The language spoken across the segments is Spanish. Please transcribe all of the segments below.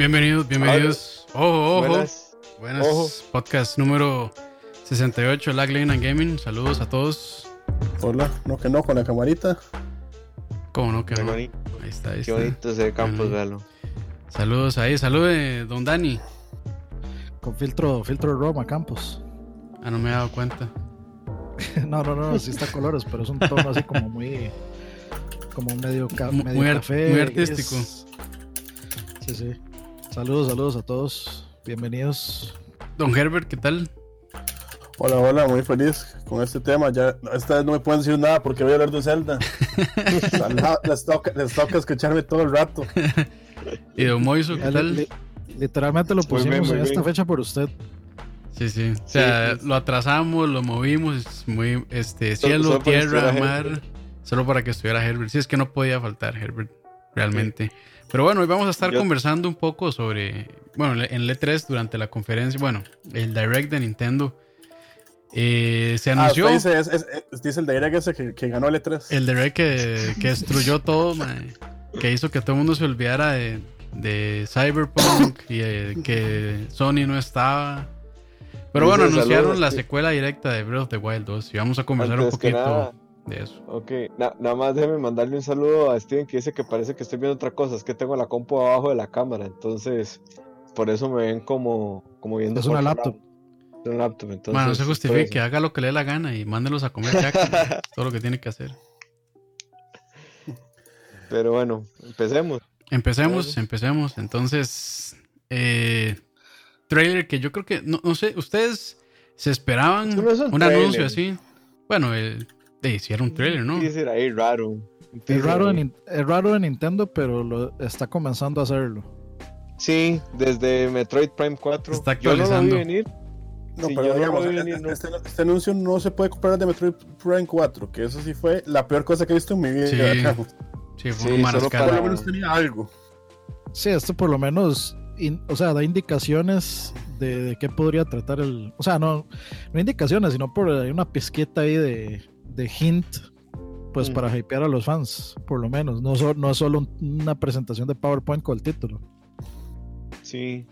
Bienvenidos, bienvenidos. Ojo, ojo. Buenas. Buenas. Ojo. Podcast número 68, Lag Lane and Gaming. Saludos a todos. Hola, no que no, con la camarita. ¿Cómo no? Que Qué no? bonito, Ahí está, ahí qué está. bonito ese Campos, véalo. Saludos ahí, salude, don Dani. Con filtro, filtro de Roma Campos. Ah, no me he dado cuenta. No, no, no, sí está colores, pero es un tono así como muy. Como medio, ca- medio muy café. muy artístico. gris. Sí, sí. Saludos, saludos a todos. Bienvenidos. Don Herbert, ¿qué tal? Hola, hola, muy feliz con este tema. Ya esta vez no me pueden decir nada porque voy a hablar de Zelda. Les, toca, les toca escucharme todo el rato. Y Don Moiso, ¿qué tal? li- literalmente lo Muy pusimos bien, muy en esta fecha por usted. Sí, sí. O sea, lo atrasamos, lo movimos, es muy, este, cielo, solo tierra, mar, Herbert. solo para que estuviera Herbert. Sí, es que no podía faltar Herbert, realmente. Pero bueno, hoy vamos a estar Yo- conversando un poco sobre, bueno, en el E3 durante la conferencia, bueno, el Direct de Nintendo. Eh, se Ah, anunció usted dice, es, es- es- dice el Direct ese que, que ganó el E3. el Direct que, que destruyó todo, que hizo que todo el mundo se olvidara de, de Cyberpunk y eh, que Sony no estaba. Pero bueno, anunciaron la secuela directa de Breath of the Wild 2 y vamos a conversar un Antes poquito de eso. ok, na- nada más déjeme mandarle un saludo a Steven que dice que parece que estoy viendo otra cosa, es que tengo la compu abajo de la cámara, entonces por eso me ven como, como viendo Es una laptop. Es una laptop, entonces. Bueno, no se justifique, eso. haga lo que le dé la gana y mándelos a comer caca. todo lo que tiene que hacer. Pero bueno, empecemos. Empecemos, empecemos. Entonces, eh, trailer que yo creo que, no, no sé, ustedes se esperaban Eso no es un, un anuncio así. Bueno, eh, sí era un trailer, ¿no? Un teaser ahí raro. Es raro, de, es de Nintendo, pero lo, está comenzando a hacerlo. Sí, desde Metroid Prime 4. Está Yo no lo vi actualizando. venir. No, Sí, pero no este, venir, no. este- este anuncio no se puede comprar de Metroid Prime 4, que eso sí fue la peor cosa que he visto en mi vida. Sí. Sí, fue Sí, un solo Por lo menos tenía algo. Sí, esto por lo menos, in- o sea, da indicaciones de, de qué podría tratar el... O sea, no, no indicaciones, sino por hay una pizquita ahí de, de hint, pues Mm. para hypear a los fans, por lo menos. No, so- no es solo un- una presentación de PowerPoint con el título. Sí.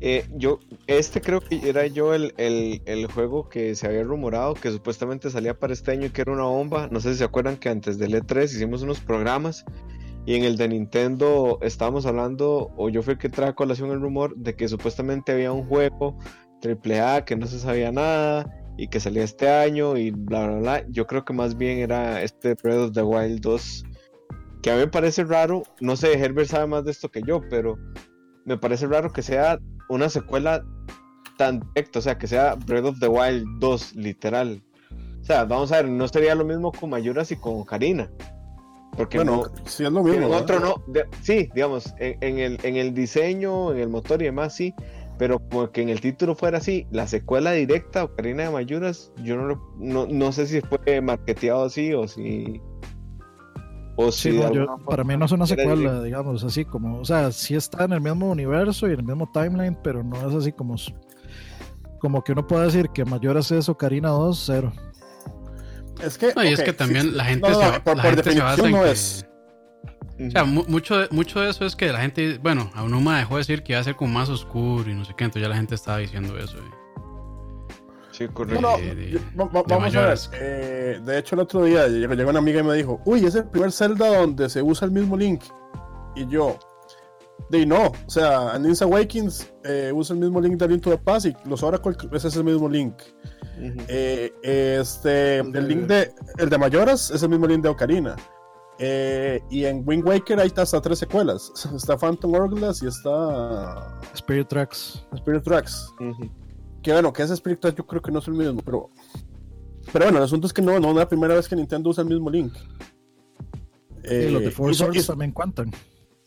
Eh, yo, este creo que era yo el, el, el juego que se había rumorado que supuestamente salía para este año y que era una bomba. No sé si se acuerdan que antes del E3 hicimos unos programas y en el de Nintendo estábamos hablando, o yo fui el que trae a colación el rumor de que supuestamente había un juego AAA que no se sabía nada y que salía este año y bla bla bla. Yo creo que más bien era este Breath of the Wild 2 que a mí me parece raro. No sé, Herbert sabe más de esto que yo, pero me parece raro que sea una secuela tan directa, o sea, que sea Breath of the Wild 2, literal. O sea, vamos a ver, no sería lo mismo con Mayuras y con Karina. Porque Bueno, no, sí es lo mismo. otro no, de- sí, digamos, en, en el, en el diseño, en el motor y demás, sí, pero como que en el título fuera así, la secuela directa o Karina de Mayuras, yo no, lo- no, no sé si fue marketeado así o si... O si no, yo- para mí no es una secuela, digamos, así como, o sea, sí está en el mismo universo y en el mismo timeline, pero no es así como, como que uno puede decir que Mayoras es Ocarina 2, cero. Es que, No, y es que también sí. la gente, No, no, se, por, la por gente se basa definición en no que- es. O sea, mu- mucho, de- mucho de eso es que la gente, bueno, a Unuma dejó de decir que iba a ser como más oscuro y no sé qué, entonces ya la gente estaba diciendo eso. eh. Sí, correcto. no, de- de- yo- va- va- de vamos a ver. eh, de hecho, el otro día llegó, llegó una amiga y me dijo: Uy, es el primer Zelda donde se usa el mismo Link. Y yo, de no, o sea, en Link's Awakens eh, usa el mismo Link de Link to the Past y los Oracle ese es el mismo Link. Eh, este, el Link de, el de Mayoras es el mismo Link de Ocarina. Eh, y en Wind Waker hay hasta tres secuelas: está Phantom Hourglass y está Spirit Tracks. Spirit Tracks. Que bueno, que ese Spirit Tracks yo creo que no es el mismo, pero. Pero bueno, el asunto es que no, no es la primera vez que Nintendo usa el mismo Link. y los de Eh, son- Swords también cuentan.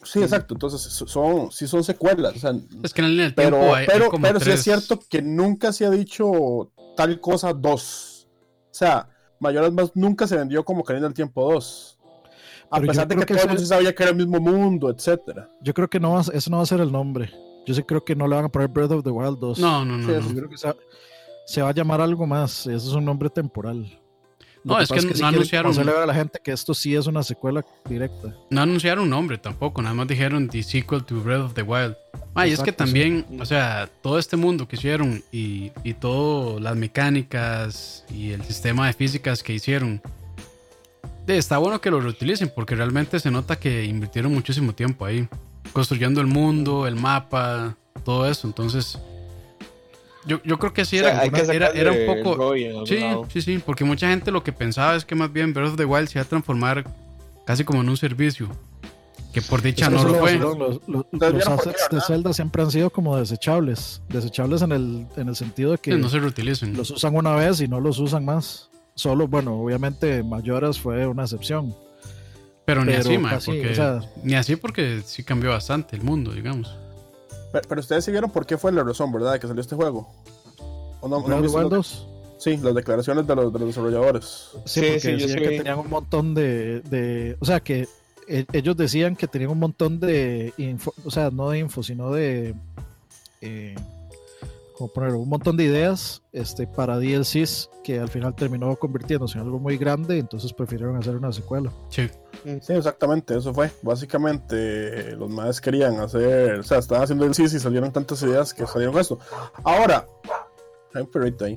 sí, exacto. Entonces, so- son, sí son secuelas. o sea, Es que en del tiempo pero hay, hay pero, como pero sí es cierto que nunca se ha dicho tal cosa 2. O sea, Mayoras más nunca se vendió como Karina del Tiempo 2. A Pero pesar de que, que todo el mundo sabía que era el mismo mundo, etcétera. Yo creo que no va, a- ese no va a ser el nombre. Yo sí creo que no le van a poner Breath of the Wild 2. No, no, no. Sí, no. Yo creo que se va, se va a llamar algo más. Eso es un nombre temporal. Lo No, es pasa que no sí anunciaron- ver a la gente que esto sí es una secuela directa. No anunciaron un nombre tampoco, nada más dijeron The Sequel to Breath of the Wild. Ah, y es que sí. también, o sea, todo este mundo que hicieron y, y todas las mecánicas y el sistema de físicas que hicieron, está bueno que lo reutilicen porque realmente se nota que invirtieron muchísimo tiempo ahí, construyendo el mundo, el mapa, todo eso. Entonces, yo, yo creo que sí O sea, era, hay que era, era un poco... rollo en algún Sí, lado. sí, sí, porque mucha gente lo que pensaba es que más bien Breath of the Wild se iba a transformar casi como en un servicio. Que por dicha Es que no lo fue. Los, los- Entonces, los ¿vieron por qué, assets de? Zelda siempre han sido como desechables. Desechables en el, en el sentido de que Sí, no se reutilizan. los usan una vez y no los usan más. Solo, bueno, obviamente Mayoras fue una excepción. Pero ni así, casi, porque, o sea- ni así porque sí cambió bastante el mundo, digamos. Pero, pero ustedes sí vieron por qué fue la razón, ¿verdad? De que salió este juego. ¿O no, no lo- 2. Sí, las declaraciones de los, de los desarrolladores. Sí, Sí, porque sí, yo decían sí que vi. tenían un montón de, de- O sea, que e- ellos decían que tenían un montón de info, o sea, no de info, sino de. Eh, ¿Cómo ponerlo? Un montón de ideas este, para DLCs que al final terminó convirtiéndose en algo muy grande, entonces prefirieron hacer una secuela. Sí. Sí, exactamente, eso fue. Básicamente, los madres querían hacer, o sea, estaban haciendo el CIS y salieron tantas ideas que salieron esto. Ahora, hay un perrito ahí.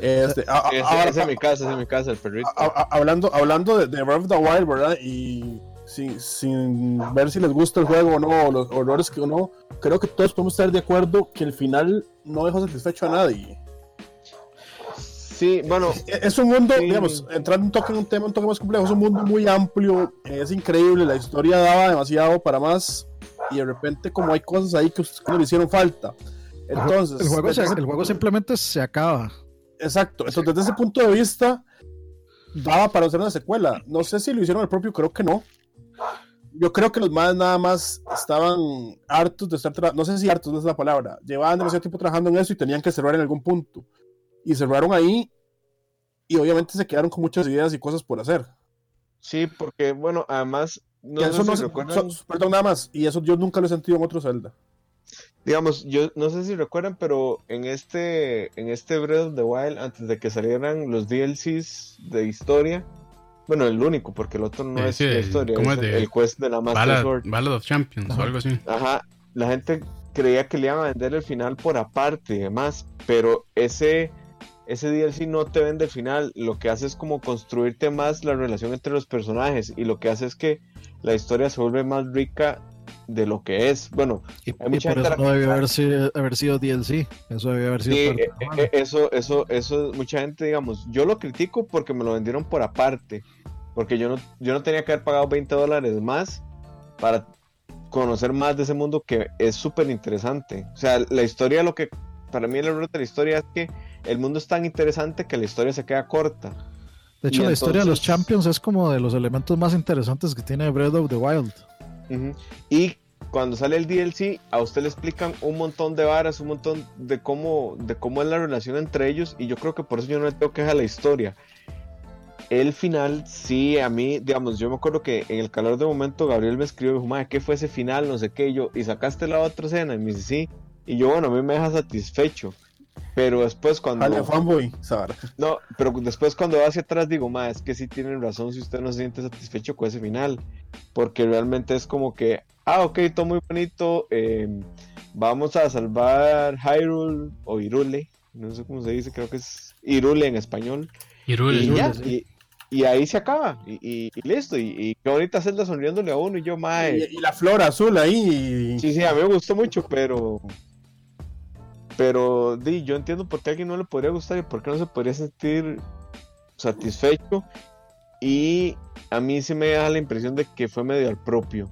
Este, a- a- Ese, ahora, ese es mi casa, ese es mi casa, el perrito. a- a- hablando, hablando de, de Breath of the Wild, ¿verdad? Y sin, sin ver si les gusta el juego o no, o los horrores que o no, creo que todos podemos estar de acuerdo que el final no dejó satisfecho a nadie. Sí, bueno, Es un mundo, Sí. digamos, entrando un toque en un tema un toque más complejo, es un mundo muy amplio, es increíble, la historia daba demasiado para más y de repente como hay cosas ahí que us- que no le hicieron falta. Entonces, el, juego se- desde ese- el juego simplemente se acaba. exacto, entonces desde ese punto de vista daba para hacer una secuela. No sé si lo hicieron el propio, creo que no. Yo creo que los más nada más estaban hartos de estar, no sé si hartos no es la palabra, llevaban demasiado tiempo trabajando en eso y tenían que cerrar en algún punto. Y cerraron ahí y obviamente se quedaron con muchas ideas y cosas por hacer. sí, porque, bueno, además, no Y eso si no so- perdón, nada más. Y eso yo nunca lo he sentido en otro Zelda. digamos, yo no sé si recuerdan, pero en este, en este Breath of the Wild, antes de que salieran los DLCs de historia, bueno, el único, porque el otro no Eh, es sí, la historia, ¿cómo es de- el quest de la Master Ballad, Sword. Ballad of Champions o Ajá. algo así. Ajá, la gente creía que le iban a vender el final por aparte y demás, pero ese, ese DLC no te vende el final, lo que hace es como construirte más la relación entre los personajes y lo que hace es que la historia se vuelve más rica de lo que es. Bueno, Y, Hay y mucha por gente eso no debió haber sido, haber sido DLC. Eso debió haber sido sí, parte eh, eh, eso, eso, eso, mucha gente, digamos, yo lo critico porque me lo vendieron por aparte, porque yo no, yo no tenía que haber pagado 20 dólares más para conocer más de ese mundo que es súper interesante. O sea, la historia, lo que para mí el error de la historia es que el mundo es tan interesante que la historia se queda corta. De hecho, y la historia de los Champions es como de los elementos más interesantes que tiene Breath of the Wild. Y cuando sale el DLC, a usted le explican un montón de varas, un montón de cómo, de cómo es la relación entre ellos, y yo creo que por eso yo no le tengo queja a la historia. El final, sí, a mí, digamos, yo me acuerdo que en el calor de momento Gabriel me escribió y dijo, madre, ¿qué fue ese final? No sé qué, y yo, y sacaste la otra escena, y me dice, sí, y yo, bueno, a mí me deja satisfecho. Pero después cuando... Jale, fanboy, Sara. No, pero después cuando va hacia atrás digo, ma, es que sí tienen razón si usted no se siente satisfecho con ese final. Porque realmente es como que, ah, ok, todo muy bonito. eh, vamos a salvar Hyrule o Irule. No sé cómo se dice, creo que es Irule en español. Hyrule. y ya, sí. y, y ahí se acaba. Y, y- y listo. Y, y qué bonita Zelda sonriéndole a uno. Y yo, ma, Y, y la flor azul ahí. Sí, sí, a mí me gustó mucho, pero. Pero, di, yo entiendo por qué a alguien no le podría gustar y por qué no se podría sentir satisfecho. Y a mí sí me da la impresión de que fue medio al propio.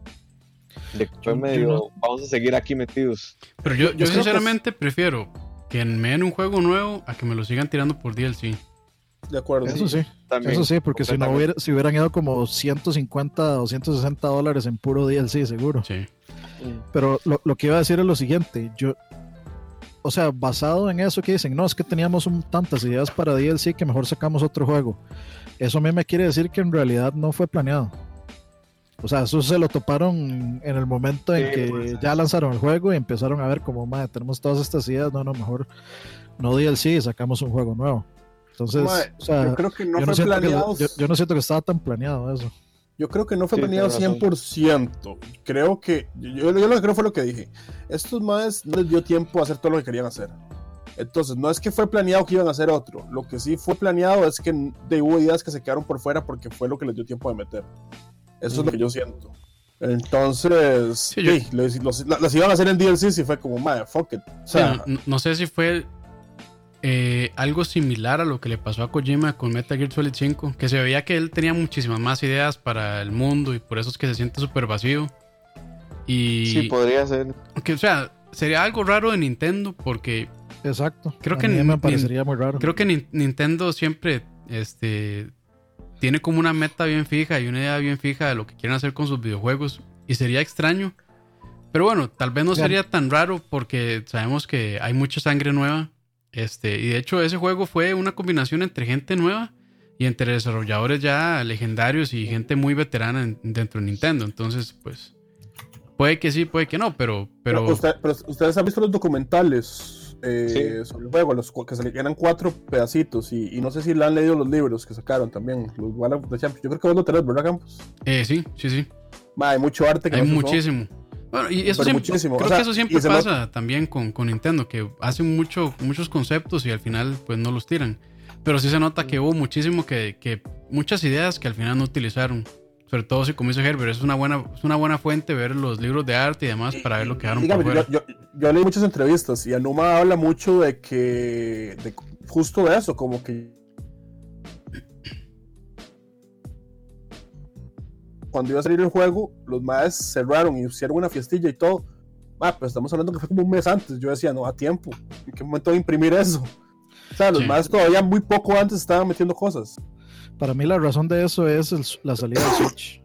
De que fue Yo- yo medio. no- Vamos a seguir aquí metidos. Pero yo, yo Yo creo que sinceramente prefiero que me den un juego nuevo a que me lo sigan tirando por DLC. De acuerdo. Eso sí, También. eso sí, porque si no hubiera, si hubieran ido como 150 o 160 dólares en puro DLC, seguro. Sí. Mm. Pero lo, lo que iba a decir es lo siguiente, yo, o sea, basado en eso que dicen, no, es que teníamos un- tantas ideas para DLC que mejor sacamos otro juego. Eso a mí me quiere decir que en realidad no fue planeado. O sea, eso se lo toparon en el momento en Sí, que puede ser. ya lanzaron el juego y empezaron a ver como, madre, tenemos todas estas ideas, no, no, mejor no DLC, sacamos un juego nuevo. Entonces, Mae, o sea, yo creo que no yo, no fue que, planeado. yo- yo no siento que estaba tan planeado eso. Yo creo que no fue Sí, planeado tienes 100%. Creo que. Yo, yo lo que creo fue lo que dije. Estos más no les dio tiempo a hacer todo lo que querían hacer. Entonces, no es que fue planeado que iban a hacer otro. Lo que sí fue planeado es que de, hubo ideas que se quedaron por fuera porque fue lo que les dio tiempo de meter. Eso es lo que yo siento. Entonces, Sí, yo- sí, los, los- la- las iban a hacer en DLC y fue como, madre, fuck it. O sea, no, no sé si fue eh, algo similar a lo que le pasó a Kojima con Metal Gear Solid 5, que se veía que él tenía muchísimas más ideas para el mundo y por eso es que se siente súper vacío. Y Sí, podría ser. que, o sea, sería algo raro de Nintendo porque Exacto. Creo A que mí me parecería muy raro. creo que Nin- Nintendo siempre este tiene como una meta bien fija y una idea bien fija de lo que quieren hacer con sus videojuegos y sería extraño. Pero bueno, tal vez no sería tan raro porque sabemos que hay mucha sangre nueva. Este, y de hecho ese juego fue una combinación entre gente nueva y entre desarrolladores ya legendarios y gente muy veterana en- dentro de Nintendo. Entonces, pues puede que sí, puede que no, pero pero Pero, usted- pero ustedes han visto los documentales eh, sobre el juego, los que se le eran cuatro pedacitos y, y no sé si le han leído los libros que sacaron también, los. Yo creo que vos lo tenés, ¿verdad, Campos? eh, sí, sí, sí. Ma, hay mucho arte que Hay usó. Bueno, y eso siempre, muchísimo, creo o sea, que eso siempre pasa también con, con Nintendo, que hacen mucho, muchos conceptos y al final pues no los tiran. Pero sí se nota que hubo muchísimo que, que muchas ideas que al final no utilizaron. Sobre todo si como dice Herbert, es una buena, es una buena fuente ver los libros de arte y demás para ver lo que dejaron por Dígame, fuera. yo, yo, yo leí muchas entrevistas y Anuma habla mucho de que, de justo de eso, como que cuando iba a salir el juego, los maes cerraron y hicieron una fiestilla y todo. Ah, pues estamos hablando que fue como un mes antes. Yo decía, no, a tiempo. ¿En qué momento de imprimir eso? O sea, los Sí. maes todavía muy poco antes estaban metiendo cosas. Para mí la razón de eso es el- la salida del Switch.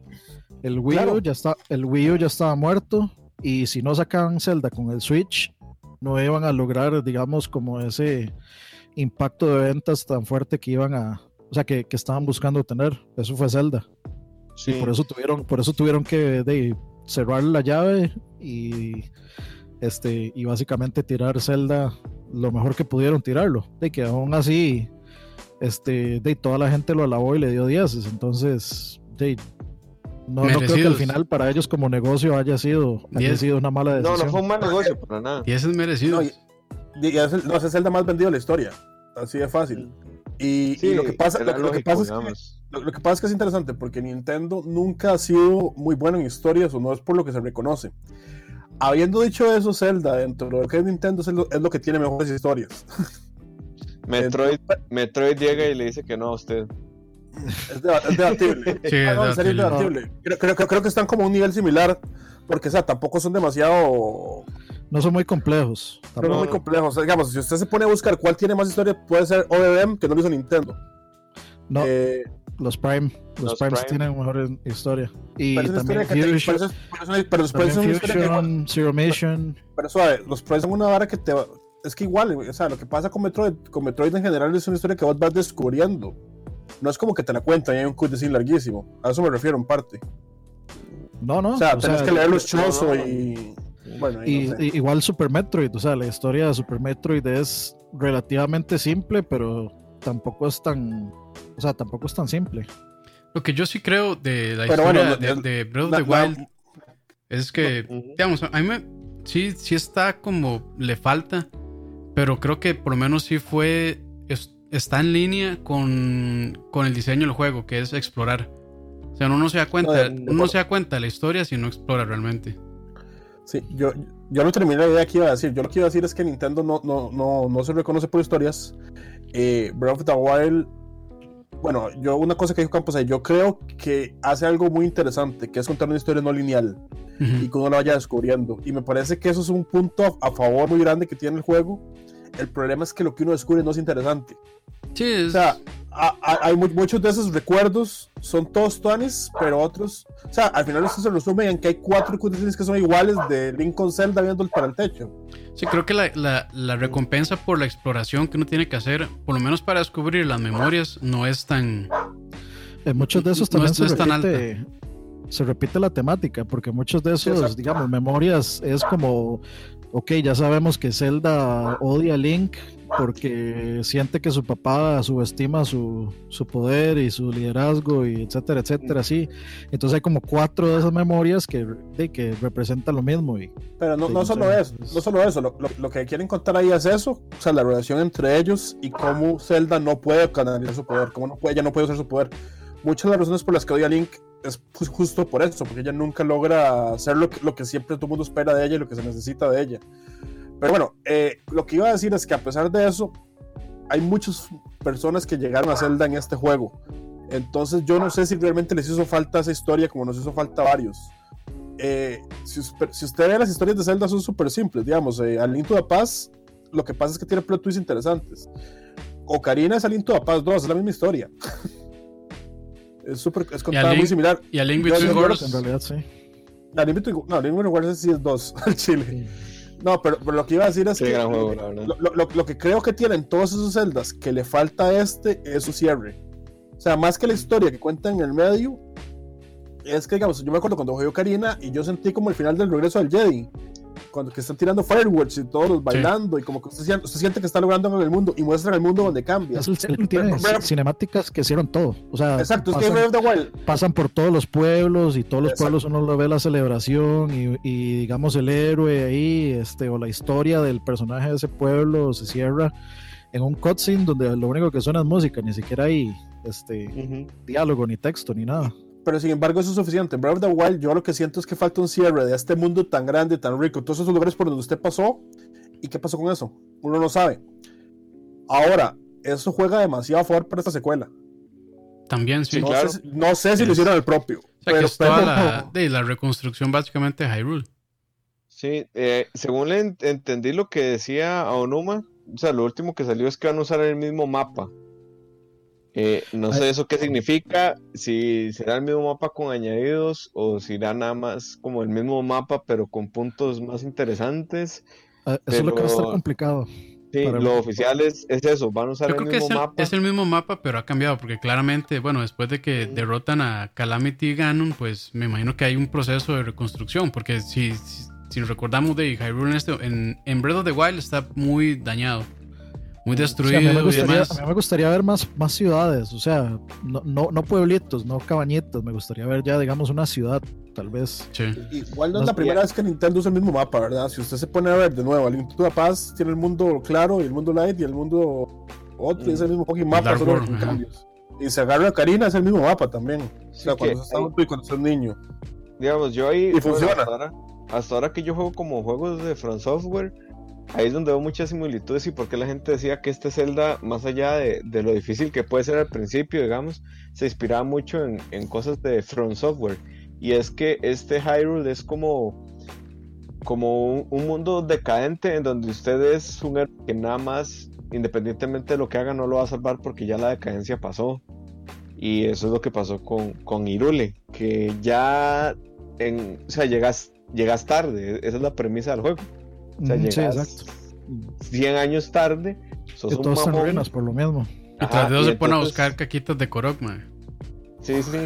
El Wii, U Claro. ya está, el Wii U ya estaba muerto y si no sacaban Zelda con el Switch, no iban a lograr, digamos, como ese impacto de ventas tan fuerte que iban a, o sea, que, que estaban buscando tener. Eso fue Zelda. Sí. Y por eso tuvieron, por eso tuvieron que de, cerrar la llave y este y básicamente tirar Zelda lo mejor que pudieron tirarlo. De que aún así, este, de toda la gente lo alabó y le dio 10. Entonces, de, no, no creo que al final para ellos como negocio haya sido, haya sido una mala No, decisión. no fue un mal negocio para nada. Y ese es merecido. No, y- Y es el, no, ese es el más vendido de la historia. Así de fácil. Y, lo que pasa, lo, lo que pasa es que, lo, lo que pasa es que es interesante porque Nintendo nunca ha sido muy bueno en historias o no es por lo que se reconoce. Habiendo dicho eso, Zelda dentro de lo que es Nintendo es lo, es lo que tiene mejores historias. Metroid, Metroid llega y le dice que no a usted. Es, deba- es debatible. Sí, Ah, es no, debatible. creo que están como a un nivel similar porque o sea, tampoco son demasiado No son muy complejos. no son muy complejos. O sea, digamos, si usted se pone a buscar cuál tiene más historia, puede ser ODM, que no lo hizo Nintendo. No, Eh, los Prime, los, los Primes Prime. tienen mejor historia. Y pero también Fusion, pero es- pero es una- pero después es también una historia que- Fusion, Zero Mission. Pero suave, los Prime son una vara que te va- Es que igual, o sea, lo que pasa con Metroid, con Metroid en general es una historia que vos vas descubriendo. No es como que te la cuentan y hay un cutscene larguísimo. A eso me refiero en parte. No, no. O sea, o tenés sea, que leer los no, no, chozo no. y. Bueno, Y, no sé. y- igual Super Metroid, o sea, la historia de Super Metroid es relativamente simple, pero tampoco es tan, o sea, tampoco es tan simple. Lo que yo sí creo de la Pero historia bueno, de, no- de Breath of the Wild es que digamos, a mí me, sí, sí está como le falta, pero creo que por lo menos sí fue, es- está en línea con, con el diseño del juego, que es explorar. O sea, uno no se da cuenta, No, de- uno no se da cuenta de la historia si no explora realmente. Sí, yo, yo no terminé la idea que iba a decir. Yo lo que iba a decir es que Nintendo no, no, no, no se reconoce por historias. Eh, Breath of the Wild. Bueno, yo una cosa que dijo Campos ahí, yo creo que hace algo muy interesante, que es contar una historia no lineal. y Ujú. que uno lo vaya descubriendo. Y me parece que eso es un punto a, a favor muy grande que tiene el juego. El problema es que lo que uno descubre no es interesante. Sí, es- O sea, a- a- hay mu- muchos de esos recuerdos, son todos tuanis, pero otros. O sea, al final esto se resume en que hay cuatro cutscenes que son iguales de Link con Zelda viendo el para el techo. sí, creo que la, la- la recompensa por la exploración que uno tiene que hacer, por lo menos para descubrir las memorias, no es tan... En muchos de esos No también es- no se es tan repite, se repite la temática, porque muchos de esos, digamos, memorias es como, ok, ya sabemos que Zelda odia a Link porque siente que su papá subestima su, su poder y su liderazgo y etcétera, etcétera, así. Entonces hay como cuatro de esas memorias que, de, que representan lo mismo. Y, Pero no, no solo eso, no solo eso, lo, lo, lo, que quieren contar ahí es eso, o sea, la relación entre ellos y cómo Zelda no puede canalizar su poder, cómo no puede, ella no puede usar su poder. Muchas de las razones por las que odia a Link es justo por eso, porque ella nunca logra hacer lo que, lo que siempre todo el mundo espera de ella y lo que se necesita de ella. Pero bueno, eh, lo que iba a decir es que a pesar de eso, hay muchas personas que llegaron a Zelda en este juego. Entonces yo no sé si realmente les hizo falta esa historia como nos hizo falta a varios. Eh, si, usted ve las historias de Zelda son súper simples, digamos, eh, al Link to the Past, lo que pasa es que tiene plot twists interesantes. Ocarina es al Link to the Past 2, es la misma historia. es súper, es contada muy similar. Y a Link Between Worlds. En realidad, sí. No, Link Between, no, Link Between Worlds sí es 2 al Chile. No, pero, pero, lo que iba a decir es sí, que juego, lo, lo, lo, que creo que tienen todos esos celdas que le falta a este es su cierre. O sea, más que la historia que cuenta en el medio, es que, digamos, yo me acuerdo cuando jugué Karina y yo sentí como el final del regreso del Jedi. Cuando que están tirando fireworks y todos bailando, sí. y como que usted siente, usted siente, que está logrando en el mundo y muestra el mundo donde cambia. Es el, el, tiene pero, cinemáticas que hicieron todo. O sea, exacto, pasan, es que Wild. pasan por todos los pueblos y todos los exacto. pueblos uno lo ve la celebración y, y, digamos el héroe ahí, este, o la historia del personaje de ese pueblo se cierra en un cutscene donde lo único que suena es música, ni siquiera hay este, uh -huh. diálogo, ni texto, ni nada pero sin embargo eso es suficiente. En Breath of the Wild yo lo que siento es que falta un cierre de este mundo tan grande, tan rico, todos esos lugares por donde usted pasó. ¿Y qué pasó con eso? Uno no sabe. Ahora, eso juega demasiado a favor para esta secuela. También, sí. No, claro. sé, no sé si es... lo hicieron el propio. O sea, pero, que es toda la, de la reconstrucción básicamente de Hyrule. Sí, eh, según le ent entendí lo que decía Aonuma, o sea, lo último que salió es que van a usar el mismo mapa. Eh, no sé eso qué significa, si será el mismo mapa con añadidos o si irá nada más como el mismo mapa pero con puntos más interesantes. Uh, eso pero... es lo que va a estar complicado. Sí, lo mí. oficial es, es, eso, van a usar Yo el creo mismo que es el, mapa. es el mismo mapa, pero ha cambiado porque claramente, bueno, después de que derrotan a Calamity y Ganon, pues me imagino que hay un proceso de reconstrucción, porque si, si, si recordamos de Hyrule en, este, en, en Breath of the Wild está muy dañado muy destruido. O sea, a, mí gustaría, y demás. a, mí me gustaría, ver más, más ciudades, o sea, no, no, no, pueblitos, no cabañitas, me gustaría ver ya, digamos, una ciudad, tal vez. Sí. Igual no es la primera vez que Nintendo usa el mismo mapa, ¿verdad? Si usted se pone a ver de nuevo, el Link to the Paz tiene el mundo claro y el mundo light y el mundo otro, es el mismo fucking mapa, solo con cambios. Y se agarra a Karina, es el mismo mapa también. O sea, sí, cuando está adulto y cuando está niño. Digamos, yo ahí. Y funciona. Hasta ahora, hasta ahora que yo juego como juegos de From Software ahí es donde veo muchas similitudes y por qué la gente decía que este Zelda, más allá de, lo difícil que puede ser al principio, digamos, se inspiraba mucho en, cosas de From Software. Y es que este Hyrule es como, como un, un, mundo decadente en donde usted es un héroe que nada más, independientemente de lo que haga, no lo va a salvar porque ya la decadencia pasó. Y eso es lo que pasó con, con Irule, que ya, en, o sea, llegas, llegas tarde, esa es la premisa del juego. O sea, sí, exacto. 100 años tarde. Sos que un todos mamón. están ruinas por lo mismo. Y tras de eso se pone a buscar caquitas de Korok, man. Sí, sí.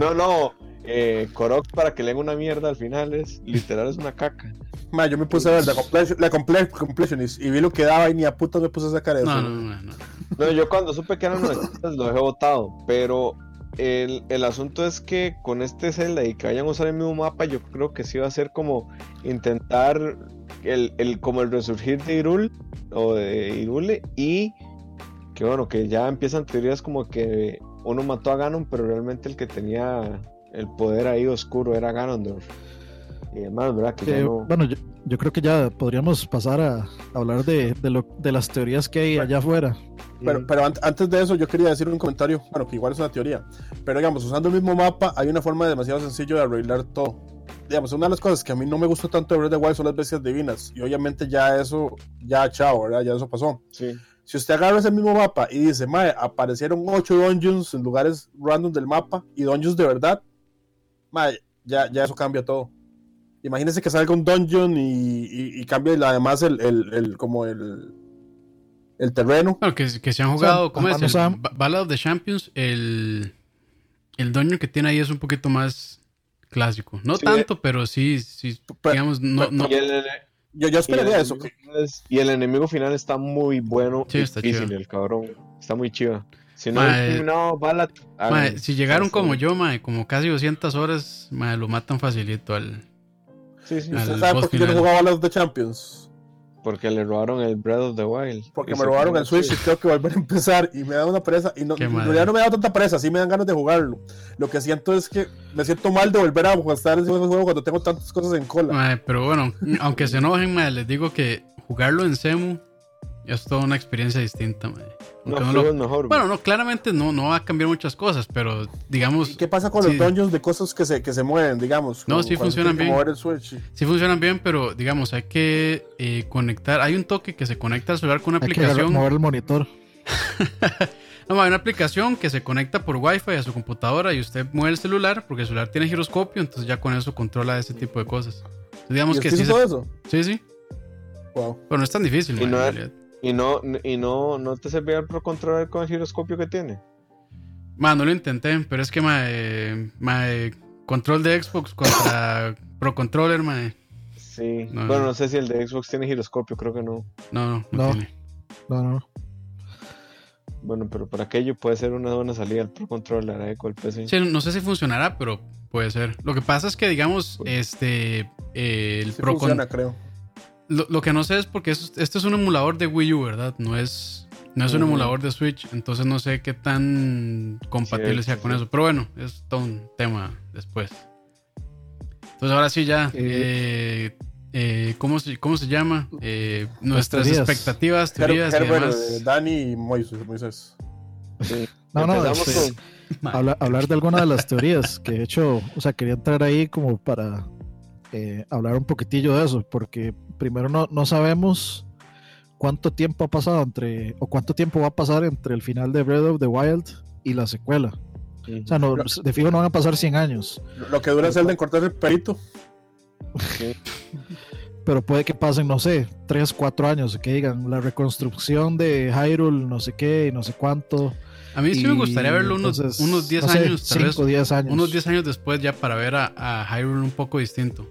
No, no. Eh, Korok para que le una mierda al final es literal es una caca. Ma, yo me puse a ver la, completion, la comple completionist y vi lo que daba y ni a puta me puse a sacar eso. No, no, no. No, no yo cuando supe que eran nuestras lo dejé botado, pero el, el, asunto es que con este Zelda y que vayan a usar el mismo mapa, yo creo que sí va a ser como intentar el, el como el resurgir de Irul o de Irule y que bueno, que ya empiezan teorías como que uno mató a Ganon, pero realmente el que tenía el poder ahí oscuro era Ganondorf. Y además, ¿verdad? Que eh, no... Bueno, yo, yo, creo que ya podríamos pasar a, a hablar de, de, lo, de, las teorías que hay allá afuera. Pero, pero an antes de eso, yo quería decir un comentario, bueno, que igual es una teoría, pero digamos, usando el mismo mapa, hay una forma demasiado sencilla de arreglar todo. Digamos, una de las cosas que a mí no me gustó tanto de Breath of the Wild son las bestias divinas, y obviamente ya eso, ya chao, ¿verdad? Ya eso pasó. Sí. Si usted agarra ese mismo mapa y dice, mae, aparecieron 8 dungeons en lugares random del mapa y dungeons de verdad, mae, ya, ya eso cambia todo. Imagínense que salga un dungeon y, y, y cambie además el, el, el, como el, el terreno. Bueno, que, que se han jugado, o sea, ¿cómo es? El a... Ballad of the Champions, el, el dungeon que tiene ahí es un poquito más clásico. No Sí, tanto, pero sí, sí, Pero- digamos, no, no. Y el, Yo, yo esperaría eso. es- y el enemigo final está muy bueno Sí, y está difícil, chido. el cabrón. Está muy chido. Si no, Mae, no, Balat. Mae, si llegaron como yo, mae, como casi 200 horas, mae, lo matan facilito al... Sí, sí, ¿Usted sabe por qué yo no jugaba a los de Champions? porque le robaron el Breath of the Wild. Porque me robaron el Switch y tengo que volver a empezar y me da una pereza. Y no, Qué en madre. realidad no me da tanta pereza, sí me dan ganas de jugarlo. Lo que siento es que me siento mal de volver a jugar ese juego cuando tengo tantas cosas en cola. Pero bueno, aunque se enojen, mae, les digo que jugarlo en Semu es toda una experiencia distinta, mae. No, lo- mejor. Bueno, no, claramente no, no va a cambiar muchas cosas, pero digamos, ¿Y qué pasa con sí. los dungeons de cosas que se, que se mueven, digamos? No, Como sí funcionan que bien. mover el Switch. sí funcionan bien, pero digamos, hay que eh, conectar, hay un toque que se conecta al celular con una Hay que aplicación. mover el monitor. No, hay una aplicación que se conecta por Wi-Fi a su computadora y usted mueve el celular porque el celular tiene giroscopio, entonces ya con eso controla ese tipo de cosas. Digamos ¿Y que sí, se- eso? sí, sí, Wow. pero no es tan difícil. Y mae, no en es- realidad. Y no, y no, no te servía el Pro Controller con el giroscopio que tiene. Ma, no lo intenté, pero es que mae, mae, control de Xbox contra Pro Controller, mae. Sí. No. Bueno, no sé si el de Xbox tiene giroscopio, creo que no. No, no, no, No. tiene. No, no, no. Bueno, pero para aquello puede ser una buena salida el Pro Controller con el PC. Sí, no sé si funcionará, pero puede ser. Lo que pasa es que, digamos, Pues este, eh, el Sí Pro funciona, creo. Lo, lo que no sé es porque es- este es un emulador de Wii U, ¿verdad? No es, no es un emulador de Switch, entonces no sé qué tan compatible sea con sí. eso. Pero bueno, es todo un tema después. Entonces ahora sí ya, eh, eh, ¿cómo, se, ¿cómo se llama? Eh, nuestras teorías. expectativas, Her- teorías y Herbert, demás. eh, Dani y Moisés. Moisés. Sí. No, no, este, con- habla- hablar de alguna de las teorías que de hecho, o sea, quería entrar ahí como para eh, hablar un poquitillo de eso, porque primero no, no sabemos cuánto tiempo ha pasado entre, o cuánto tiempo va a pasar entre el final de Breath of the Wild y la secuela. O sea, no, de fijo no van a pasar 100 años, Lo que dura Zelda en cortar el perito. pero puede que pasen, no sé, 3, 4 años, que digan la reconstrucción de Hyrule, no sé qué, y no sé cuánto. A mí sí me gustaría verlo unos, entonces, unos 10 no sé, años, tal vez. 5, 10 años. Unos 10 años después ya para ver a, a Hyrule un poco distinto.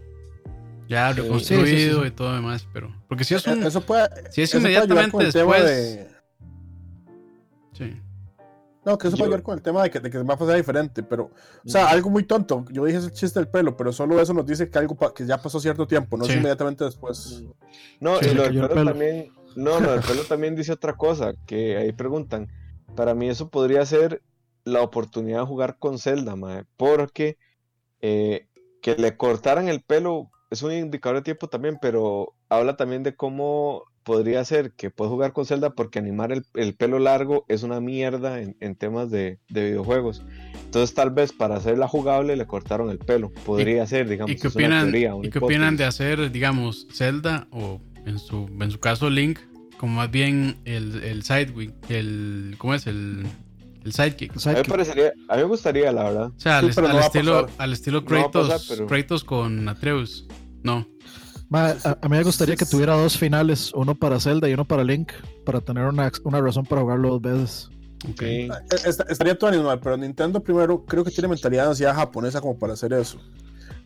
Ya reconstruido Sí, sí, sí, sí. y todo demás, pero... Porque si es un... Eh, Eso puede, Si es eso puede ayudar inmediatamente el después... de- Sí. No, que eso Yo- puede ver con el tema de que, de que va a pasar diferente, pero, o sea, algo muy tonto. Yo dije ese chiste del pelo, pero solo eso nos dice que algo pa- que ya pasó cierto tiempo, no es inmediatamente después. No, Sí, y lo del el pelo pelo. también. No, lo del pelo también dice otra cosa, que ahí preguntan. Para mí eso podría ser la oportunidad de jugar con Zelda, mae, porque eh, que le cortaran el pelo es un indicador de tiempo también, pero habla también de cómo podría ser que puedes jugar con Zelda porque animar el, el pelo largo es una mierda en, en temas de, de videojuegos. Entonces tal vez para hacerla jugable le cortaron el pelo. Podría ser, digamos. ¿Y qué opinan, teoría, una ¿y qué opinan de hacer, digamos, Zelda o en su, en su caso Link, como más bien el, el sidekick, el, ¿cómo es? El, el sidekick. A mí, me que- parecería, a mí me gustaría, la verdad. O sea, Sí, al, no estilo, al estilo No Kratos, pasar, pero- Kratos con Atreus. No. Ma, a, a mí me gustaría que tuviera dos finales, uno para Zelda y uno para Link, para tener una, una razón para jugarlo dos veces. Eh, est- estaría todo animal, pero Nintendo primero creo que tiene mentalidad de ansiedad japonesa como para hacer eso.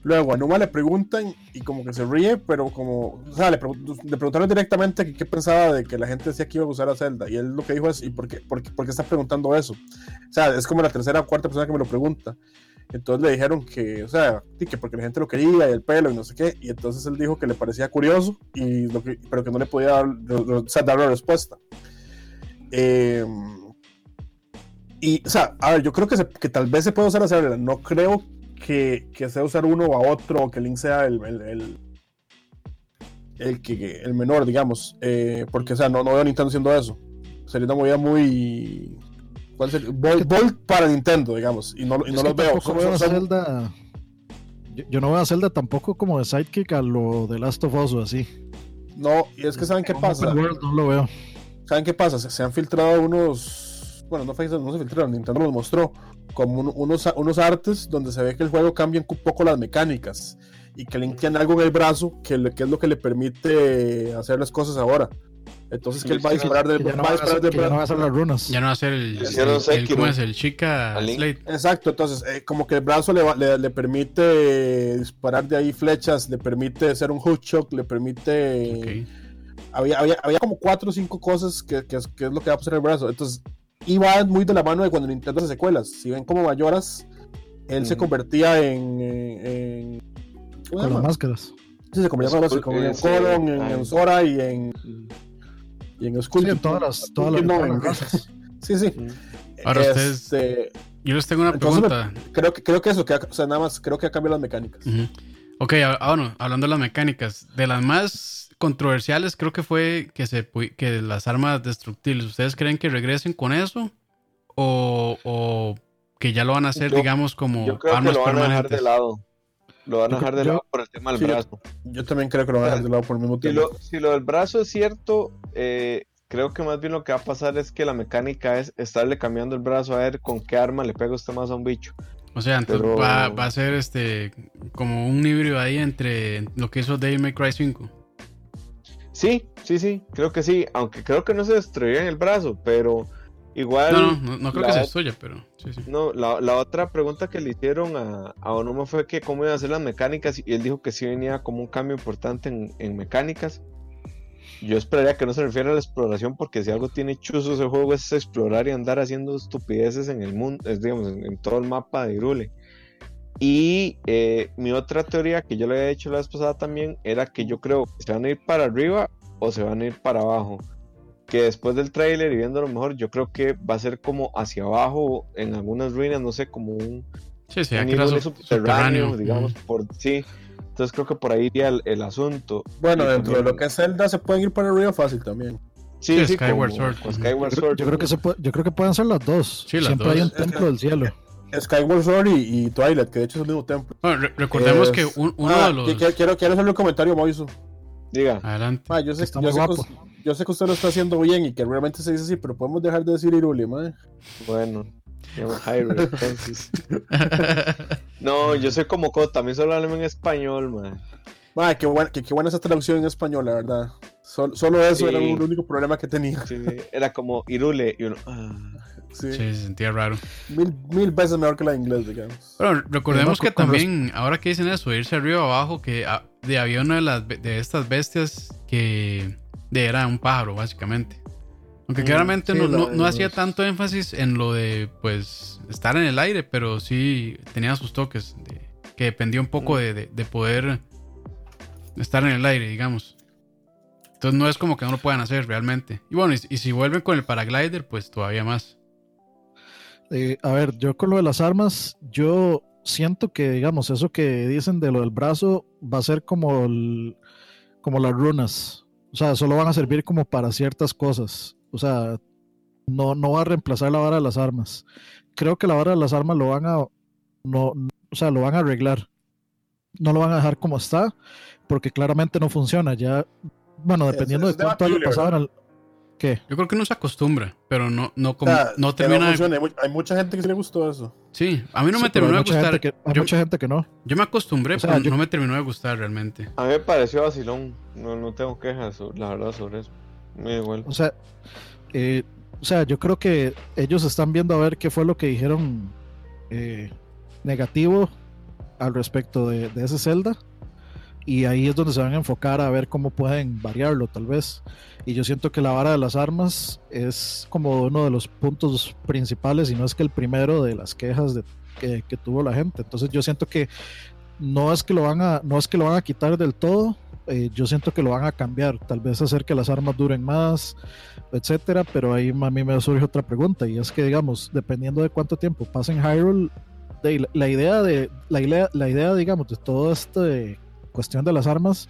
Luego a Numa le preguntan y como que se ríe, pero como, o sea, le, pregun- le preguntaron directamente que qué pensaba de que la gente decía que iba a usar a Zelda. Y él lo que dijo es, ¿y por qué, por qué, por qué está preguntando eso? O sea, es como la tercera o cuarta persona que me lo pregunta. Entonces le dijeron que, o sea, que porque la gente lo quería y el pelo y no sé qué. Y entonces él dijo que le parecía curioso, y que, pero que no le podía dar, o sea, dar la respuesta. Eh, y, o sea, a ver, yo creo que, se- que tal vez se puede usar a Zelda. No creo que, que sea usar uno o a otro, o que Link sea el, el, el, el que, el menor, digamos. Eh, porque, o sea, no, no veo a Nintendo haciendo eso. Sería una movida muy. ¿Cuál sería? Bold, bold para Nintendo, digamos. Y no, y no los veo. Son- veo son- Zelda. Yo, yo no veo a Zelda tampoco como de sidekick a lo de Last of Us o así. no, y es que ¿saben qué pasa? world no lo veo. ¿Saben qué pasa? Se, se han filtrado unos. Bueno, no, fue- no se filtraron, Nintendo los mostró. Como un- unos, unos artes donde se ve que el juego cambia un poco las mecánicas. Y que Link tiene algo en el brazo que, le- que es lo que le permite hacer las cosas ahora. Entonces que él va a disparar de, Que ya no va a hacer, ya no van a hacer las runas. Ya no va a ser el, el, el- Sekiro. ¿cómo es? el chica. Slate. Exacto, entonces eh, como que el brazo le, va- le, le permite disparar de ahí flechas, le permite hacer un hook shot, le permite... Ok. Había, había, había como cuatro o cinco cosas que, que es, que es lo que va a pasar el brazo. Entonces, iba muy de la mano de cuando Nintendo hace secuelas. Si ven como mayoras, él se Ujú. convertía en... eh, en ¿Cómo se Con las máscaras. Sí, se convertía en, Skull- como en ese- Coron, en, en Sora y en, y en Skull. Sí, en todas las, todas las, No, en-. Sí, sí. Mm. Ahora ustedes- Este, Yo les tengo una me- pregunta. creo, que, creo que eso, que, o sea, nada más creo que ha cambiado las mecánicas. Ujú. Ok, ah, ah, bueno, hablando de las mecánicas, de las más controversiales creo que fue que se que las armas destructibles, ¿ustedes creen que regresen con eso? ¿O, o que ya lo van a hacer, Yo- digamos, como Yo creo que armas lo van a dejar permanentes? de lado. Lo van a dejar de lado por el tema del Sí, brazo. Yo también creo que lo van a dejar de lado por el mismo Si lo, si lo del brazo es cierto, eh, creo que más bien lo que va a pasar es que la mecánica es estarle cambiando el brazo a ver con qué arma le pega usted más a un bicho. O sea, entonces Pero- va, va a ser este como un híbrido ahí entre lo que hizo Devil May Cry 5. Sí, sí, sí, creo que sí. Aunque creo que no se destruiría en el brazo, pero igual. No, no, no, creo que se destruya, pero sí, sí. No, la, la otra pregunta que le hicieron a, a Onuma fue que cómo iban a hacer las mecánicas y él dijo que sí venía como un cambio importante en, en mecánicas. Yo esperaría que no se refiera a la exploración porque si algo tiene chuzo ese juego es explorar y andar haciendo estupideces en el mundo, es, digamos, en, en todo el mapa de Irule. Y eh, mi otra teoría que yo le había dicho la vez pasada también era que yo creo que se van a ir para arriba o se van a ir para abajo. Que después del tráiler y viéndolo mejor, yo creo que va a ser como hacia abajo en algunas ruinas, no sé, como un, Sí, sí, un subterráneo, subterráneo. digamos, Ujú. por sí. Entonces creo que por ahí iría el, el asunto. Bueno, Y dentro de también- lo que es Zelda se pueden ir para arriba fácil también. Sí, Sí, sí, Skyward como- Sword. Skyward Yo creo, Sword. yo creo que se puede- yo creo que pueden ser las dos. Sí, las Siempre dos. hay un templo del cielo. Skyward Sword y, y Twilight, que de hecho es el mismo templo. Bueno, re- recordemos Es- que un- uno Ah, de los... que- que- quiero, quiero hacerle un comentario, Moiso. Diga, Adelante. Ah, yo, sé, yo, que, guapo. us- yo sé que usted lo está haciendo bien y que realmente se dice así, pero podemos dejar de decir Irule, madre. bueno, Hyrule, entonces. No, yo soy como Cota, a mí solo hablan en español, man. Madre, qué, buena, qué, qué buena esa traducción en español, la verdad. Sol- solo eso Sí. era el único problema que tenía. Sí, sí, Era como Irule y uno. ah. Sí. Sí, se sentía raro. Mil, mil veces mejor que la de inglés, digamos. Bueno, recordemos que también, ahora que dicen eso, irse arriba o abajo, que ah, de, había una de, las, de estas bestias que de, era un pájaro, básicamente. Aunque Mm, claramente sí, no, no, hacía tanto énfasis en lo de, pues, estar en el aire, pero sí tenía sus toques, de- que dependía un poco Mm. de, de- de poder estar en el aire, digamos. Entonces no es como que no lo puedan hacer realmente. Y bueno, y, y si vuelven con el paraglider, pues todavía más. Eh, a ver, yo con lo de las armas, yo siento que, digamos, eso que dicen de lo del brazo va a ser como, el- como las runas. O sea, solo van a servir como para ciertas cosas. O sea, no, no va a reemplazar la vara de las armas. Creo que la vara de las armas lo van a, no, o sea, lo van a arreglar. No lo van a dejar como está, porque claramente no funciona. Ya, bueno, Es- dependiendo es de cuánto haya pasado en el... ¿Qué? Yo creo que uno se acostumbra, pero no, no, O como, no termina de. Hay, mu- hay mucha gente que sí le gustó eso. Sí, a mí no Sí, me terminó de gustar. que- hay Yo, mucha gente que no. yo me acostumbré, O sea, pero yo- no me terminó de gustar realmente. A mí me pareció vacilón. No, no tengo quejas, la verdad, sobre eso. Me da igual. O sea, eh, o sea, yo creo que ellos están viendo a ver qué fue lo que dijeron eh, negativo al respecto de, de ese Zelda. Y ahí es donde se van a enfocar a ver cómo pueden variarlo, tal vez. Y yo siento que la vara de las armas es como uno de los puntos principales, y no es que el primero de las quejas de, que, que tuvo la gente. Entonces yo siento que no es que lo van a, no es que lo van a quitar del todo, eh, yo siento que lo van a cambiar, tal vez hacer que las armas duren más, etcétera, pero ahí a mí me surge otra pregunta y es que digamos, dependiendo de cuánto tiempo pase en Hyrule, de, la, idea de la idea, la idea digamos de toda esta cuestión de las armas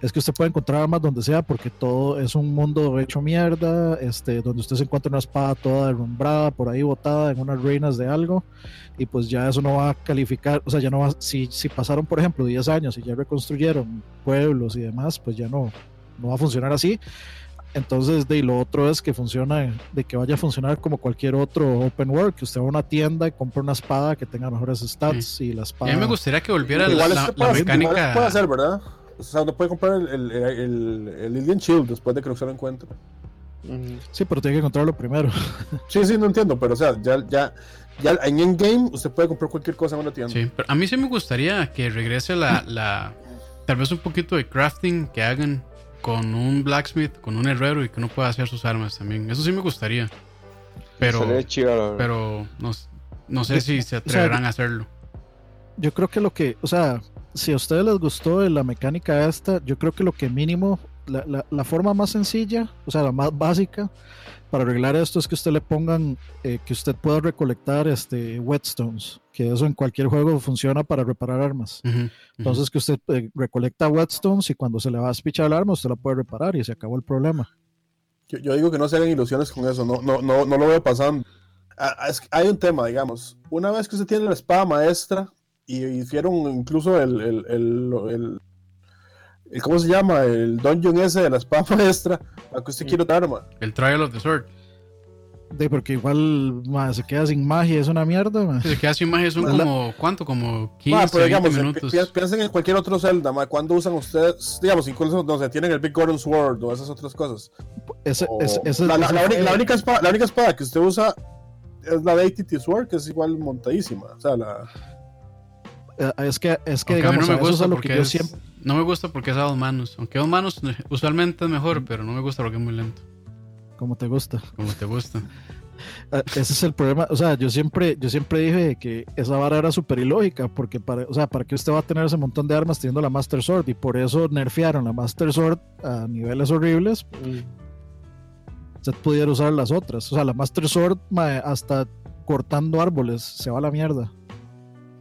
es que usted puede encontrar armas donde sea porque todo es un mundo hecho mierda, este donde usted se encuentra una espada toda derrumbrada por ahí botada en unas ruinas de algo y pues ya eso no va a calificar, o sea, ya no va, si, si pasaron por ejemplo 10 años y ya reconstruyeron pueblos y demás, pues ya no, no va a funcionar así. Entonces, de y lo otro es que funciona, de que vaya a funcionar como cualquier otro open world, que usted va a una tienda y compra una espada que tenga mejores stats y la Y espada. a mí me gustaría que volviera la, Igual la- esto la puede, igual mecánica. esto puede hacer, ¿verdad? O sea, uno puede comprar el, el, el, el, Indian Shield después de que lo se lo encuentre. Sí, pero tiene que encontrarlo primero. Sí, sí, no entiendo, pero o sea, ya, ya, ya en endgame usted puede comprar cualquier cosa en una tienda. Sí, pero a mí sí me gustaría que regrese la, la. Tal vez un poquito de crafting que hagan con un blacksmith, con un herrero y que uno pueda hacer sus armas también. Eso sí me gustaría. Pero, chido, pero no, no sé si se atreverán a hacerlo. Yo creo que lo que, o sea, si a ustedes les gustó de la mecánica esta, yo creo que lo que mínimo, la, la- la forma más sencilla, o sea, la más básica para arreglar esto es que usted le pongan, eh, que usted pueda recolectar este whetstones, que eso en cualquier juego funciona para reparar armas. Entonces que usted eh, recolecta whetstones y cuando se le va a despichar el arma, usted la puede reparar y se acabó el problema. Yo, yo digo que no se hagan ilusiones con eso, no, no, no, no lo veo pasando. Ah, es hay un tema, digamos. Una vez que usted tiene la espada maestra y hicieron incluso el, el, el, el- el- ¿cómo se llama? El dungeon ese de la espada maestra, para que usted quiera otra arma. El Trial of the Sword. De, porque igual ma, se queda sin magia, es una mierda. ma. Si se queda sin magia son la- como, ¿cuánto? Como 15, Ma, pero 20 digamos, pi- minutos. pi- piensen en cualquier otro Zelda, ma, cuando usan ustedes, digamos, incluso donde tienen el Big Golden Sword o esas otras cosas. Ese, O- ese- ese- la, la- ese la única, la única espada, la única espada que usted usa es la de ATT Sword, que es igual montadísima. O sea, la, eh, es que, es que a digamos, no a me eso es gusta a lo que yo es, siempre. No me gusta porque es a dos manos. Aunque a dos manos usualmente es mejor, pero no me gusta porque es muy lento. Como te gusta. Como te gusta. Eh, Ese es el problema. O sea, yo siempre, yo siempre dije que esa vara era súper ilógica. Porque, para, o sea, ¿para qué usted va a tener ese montón de armas teniendo la Master Sword? Y por eso nerfearon la Master Sword a niveles horribles. Usted pudiera usar las otras. O sea, la Master Sword, hasta cortando árboles, se va a la mierda.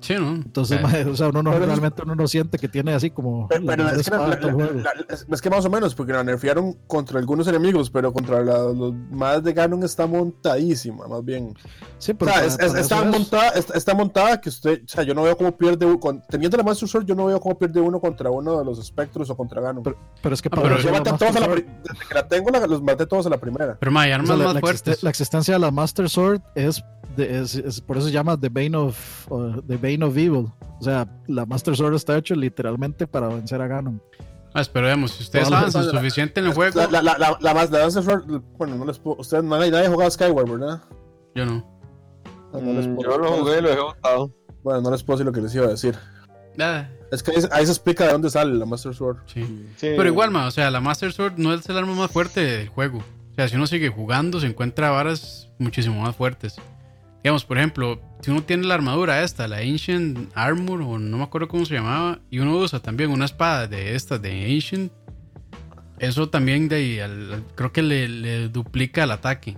Sí, ¿no? Entonces, mae, o sea, uno no, Pero realmente uno no siente que tiene así como. Pero, la pero es, que la- la- la- la- es- que más o menos, porque la nerfearon contra algunos enemigos, pero contra la- los más de Ganon está montadísima, más bien. Sí, O pero sea, para- es- para está, es. montada, está, está montada que usted, o sea, yo no veo cómo pierde, con, teniendo la Master Sword, yo no veo cómo pierde uno contra uno de los espectros o contra Ganon. Pero- Pero es que Ah, pero yo la maté a todos a la, desde que la tengo, la- los maté todos a la primera. Pero ma, hay O armas sea, más la fuertes. la existencia de la Master Sword es, de- es- es- por eso se llama The Bane of, uh, The Bane of Evil. O sea, la Master Sword está hecho literalmente para vencer a Ganon. Ah, pero vemos, si ustedes Todas las- avanzan suficiente en el juego, La, la, la, la, la, más- la Master Sword, bueno, no les puedo, ustedes nadie, nadie ha jugado Skyward, ¿verdad? yo no. No, no les Mm, puedo- yo lo no jugué y lo he votado. Bueno, no les puedo decir lo que les iba a decir. Ah, Es que ahí, ahí se explica de dónde sale la Master Sword. sí. Sí. Pero igual, ma, o sea, la Master Sword no es el arma más fuerte del juego. O sea, si uno sigue jugando, se encuentra varas muchísimo más fuertes. Digamos, por ejemplo, si uno tiene la armadura esta, la Ancient Armor, o no me acuerdo cómo se llamaba, y uno usa también una espada de estas, de Ancient, eso también de al- creo que le, le duplica el ataque.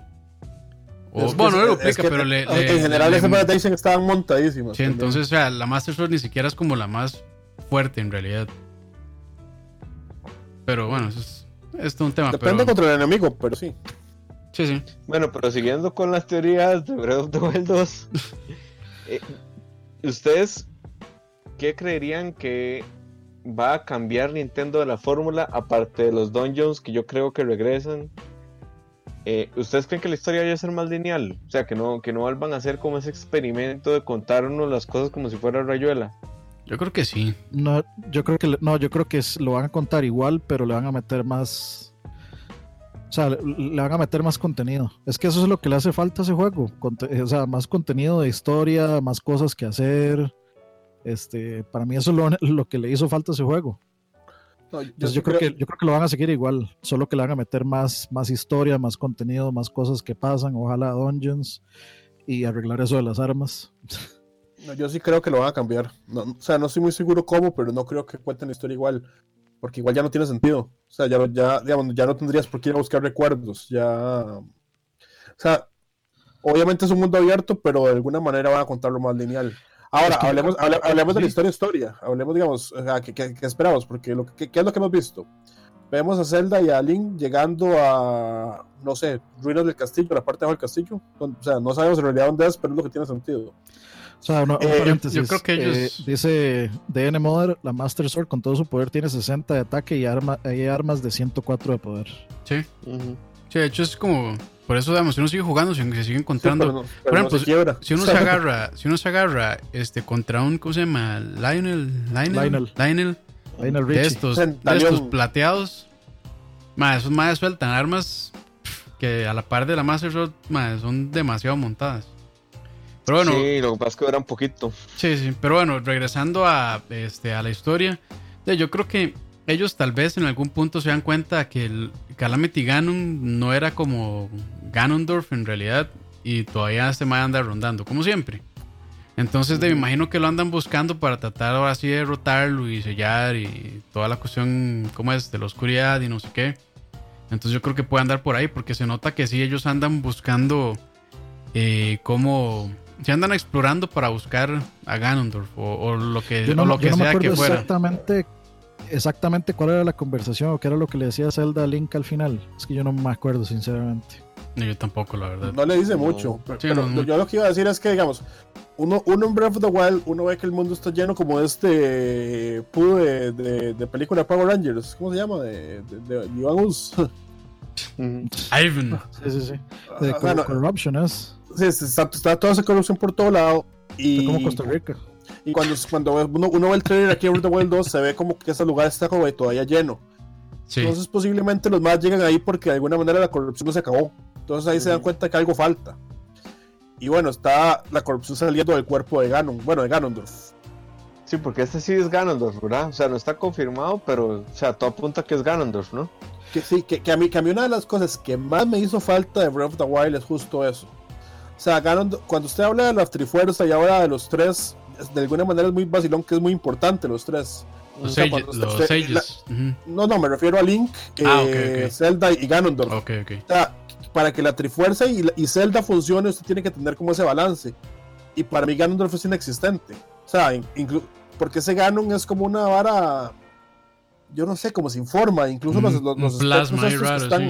O, Es bueno, no le es duplica, que pero le... En le- general, le- esas matas dicen que estaban montadísimas. Sí, entonces, o sea, la Master Sword ni siquiera es como la más fuerte en realidad. Pero bueno, eso es, es todo un tema. Depende pero, contra el enemigo, pero sí. Sí, sí. Bueno, pero siguiendo con las teorías de Breath of the Wild 2, eh, ¿ustedes qué creerían que va a cambiar Nintendo de la fórmula aparte de los dungeons que yo creo que regresan? Eh, ¿Ustedes creen que la historia vaya a ser más lineal? O sea, que no, que no vuelvan a hacer como ese experimento de contarnos las cosas como si fuera rayuela. Yo creo que sí. No, yo creo que no, yo creo que es- lo van a contar igual, pero le van a meter más. O sea, le, le van a meter más contenido. Es que eso es lo que le hace falta a ese juego. conte- o sea, más contenido de historia, más cosas que hacer. Este, para mí eso es lo, lo que le hizo falta a ese juego. No, yo, Entonces yo creo que yo creo que lo van a seguir igual, solo que le van a meter más, más historia, más contenido, más cosas que pasan, ojalá dungeons y arreglar eso de las armas. no, yo sí creo que lo van a cambiar. No, o sea, no estoy muy seguro cómo, pero no creo que cuenten la historia igual. Porque igual ya no tiene sentido. O sea, ya, ya, digamos, ya no tendrías por qué ir a buscar recuerdos. Ya. O sea, obviamente es un mundo abierto, pero de alguna manera van a contarlo más lineal. Ahora, Es que- hablemos, hable- hablemos de la sí. historia historia. Hablemos, digamos, o sea, ¿qué, qué- qué esperamos? Porque lo que, ¿qué es lo que hemos visto? Vemos a Zelda y a Link llegando a, no sé, ruinas del castillo, la parte de abajo del castillo. O sea, no sabemos en realidad dónde es, pero es lo que tiene sentido. O sea, un Eh, yo- paréntesis. yo creo que ellos- eh, dice DN Mother, la Master Sword con todo su poder tiene 60 de ataque y arma, hay armas de 104 de poder. Sí. Sí, de hecho es como. Por eso, digamos, si uno sigue jugando, si se sigue encontrando. Sí, pero no, pero por no ejemplo, se quiebra. Si uno se agarra, si uno se agarra este contra un, ¿cómo se llama? Lionel, Lionel, Lionel. Lionel, Lionel de estos, de estos plateados, más esos más sueltan armas que a la par de la Master Sword mae, son demasiado montadas. Pero bueno, Sí, lo que pasa es que era un poquito. Sí, sí, pero bueno, regresando a, este, a la historia, yo creo que ellos tal vez en algún punto se dan cuenta que el Calamity Ganon no era como Ganondorf en realidad y todavía este mae anda rondando, como siempre. Entonces de, me imagino que lo andan buscando para tratar ahora sí de derrotarlo y sellar y toda la cuestión, ¿cómo es? De la oscuridad y no sé qué. Entonces yo creo que puede andar por ahí porque se nota que sí, ellos andan buscando eh, cómo se andan explorando para buscar a Ganondorf o, o lo que, Yo no, o lo yo que no sea que fuera. exactamente, exactamente cuál era la conversación o qué era lo que le decía Zelda a Link al final. Es que yo no me acuerdo, sinceramente. No, yo tampoco, la verdad. No le dice No. mucho. Pero, Sí, pero no, no. yo lo que iba a decir es que, digamos, uno, uno en Breath of the Wild, uno ve que el mundo está lleno como de este pu de, de, de película de Power Rangers. ¿Cómo se llama? De, de, de, de Iván Us. Ivan. Sí, sí, sí. De Ah, cor- bueno, Corruption es. Sí, sí, está, está toda esa corrupción por todo lado. Y, Está como Costa Rica. y cuando, cuando uno, uno ve el trailer aquí en Breath of the Wild 2, se ve como que ese lugar está como todavía lleno. Sí. Entonces posiblemente los más llegan ahí porque de alguna manera la corrupción no se acabó. Entonces ahí se dan cuenta que algo falta. Y bueno, está la corrupción saliendo del cuerpo de Ganon, bueno, de Ganondorf. Sí, porque este sí es Ganondorf, ¿verdad? O sea, no está confirmado, pero, o sea, todo apunta que es Ganondorf, ¿no? Que sí, que, que a, mí, que a mí una de las cosas que más me hizo falta de Breath of the Wild es justo eso. O sea, Ganondorf, cuando usted habla de la Trifuerza y ahora de los tres, es- de alguna manera es muy vacilón que es muy importante los tres. Los, O sea, usted- los usted-. No, no, me refiero a Link, Ah, eh, ok. Zelda y Ganondorf. Ok, ok. O sea, para que la Trifuerza y, y Zelda funcione, usted tiene que tener como ese balance. Y para mí Ganondorf es inexistente. O sea, porque ese Ganon es como una vara, yo no sé, como sin forma. Incluso los, los, los plasma espectros estos que raro, están,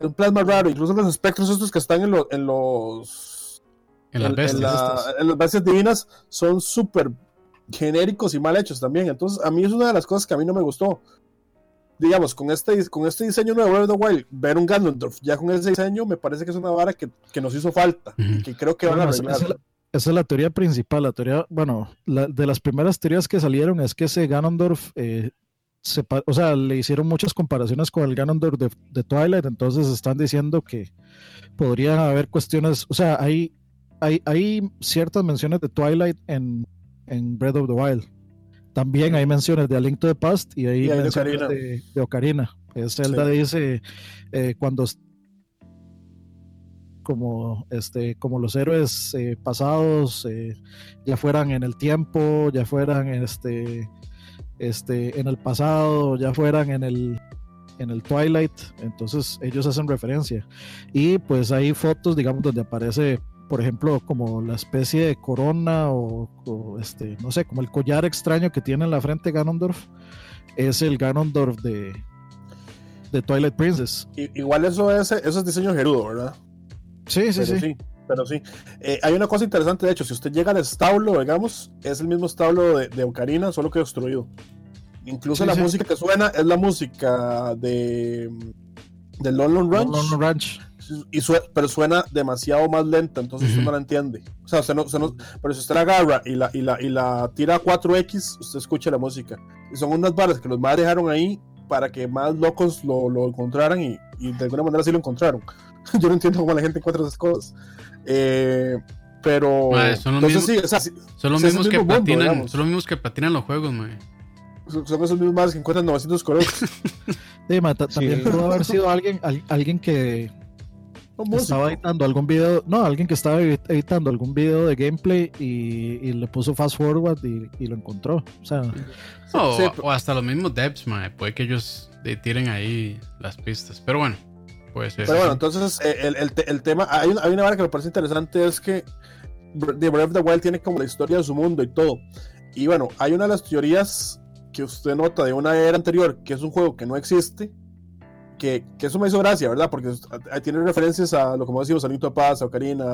sí. un plasma raro. Incluso los espectros estos que están en, lo- en los En las en, bestias. la- estas. en las bestias divinas son súper genéricos y mal hechos también. Entonces, a mí es una de las cosas que a mí no me gustó. Digamos, con este, con este diseño nuevo de the Wild, ver un Ganondorf ya con ese diseño me parece que es una vara que, que nos hizo falta y Ujú. que creo que van a Bueno, esa- arreglar. esa, es la- esa es la teoría principal. La teoría, bueno, la- de las primeras teorías que salieron es que ese Ganondorf, eh, se o sea, le hicieron muchas comparaciones con el Ganondorf de, de Twilight, entonces están diciendo que podrían haber cuestiones, o sea, hay, hay, hay ciertas menciones de Twilight en, en Breath of the Wild. También hay menciones de A Link to the Past y hay Y hay de menciones Ocarina. de, de Ocarina. Zelda dice eh, cuando como este como los héroes eh, pasados eh, ya fueran en el tiempo ya fueran en este este en el pasado ya fueran en el en el Twilight entonces ellos hacen referencia y pues hay fotos digamos donde aparece por ejemplo como la especie de corona o, o, este no sé como el collar extraño que tiene en la frente Ganondorf es el Ganondorf de de Twilight Princess igual eso es, eso es diseño gerudo, ¿verdad? sí sí pero sí, sí. Pero sí. Eh, hay una cosa interesante, de hecho, si usted llega al establo, digamos, es el mismo establo de, de Ocarina, solo que destruido. Incluso Sí, la sí. música que suena es la música de, de London Ranch. Lone Ranch y pero suena demasiado más lenta, entonces usted Ujú. no la entiende. O sea, usted no, usted no- pero si usted la agarra y la, y la, y la tira a 4X, usted escucha la música. Y son unas barras que los más dejaron ahí para que más locos lo, lo encontraran y, y de alguna manera sí lo encontraron. Yo no entiendo cómo la gente encuentra esas cosas. Eh, pero son los entonces mismos- sí, o sea, sí, Son los Sí, es el mismos que mundo, patinan, digamos. son los mismos que patinan los juegos, mae. son son esos mismos más que encuentran 900 colores. Sí, ma, ta- Sí. también pudo haber sido alguien, al- alguien que. Estaba editando algún video, no, alguien que estaba edit- editando algún video de gameplay y, y le puso fast forward y, y lo encontró. O sea, O, sí, o hasta los mismos devs, mae. Puede que ellos tiren ahí las pistas. Pero bueno, puede ser. Pero bueno, entonces eh, el, el el tema, hay, una- hay una vara que me parece interesante, es que The Breath of the Wild tiene como la historia de su mundo y todo. Y bueno, hay una de las teorías que usted nota de una era anterior, que es un juego que no existe, que, que eso me hizo gracia, ¿verdad? Porque tiene referencias a lo como decimos, a Past, a Ocarina,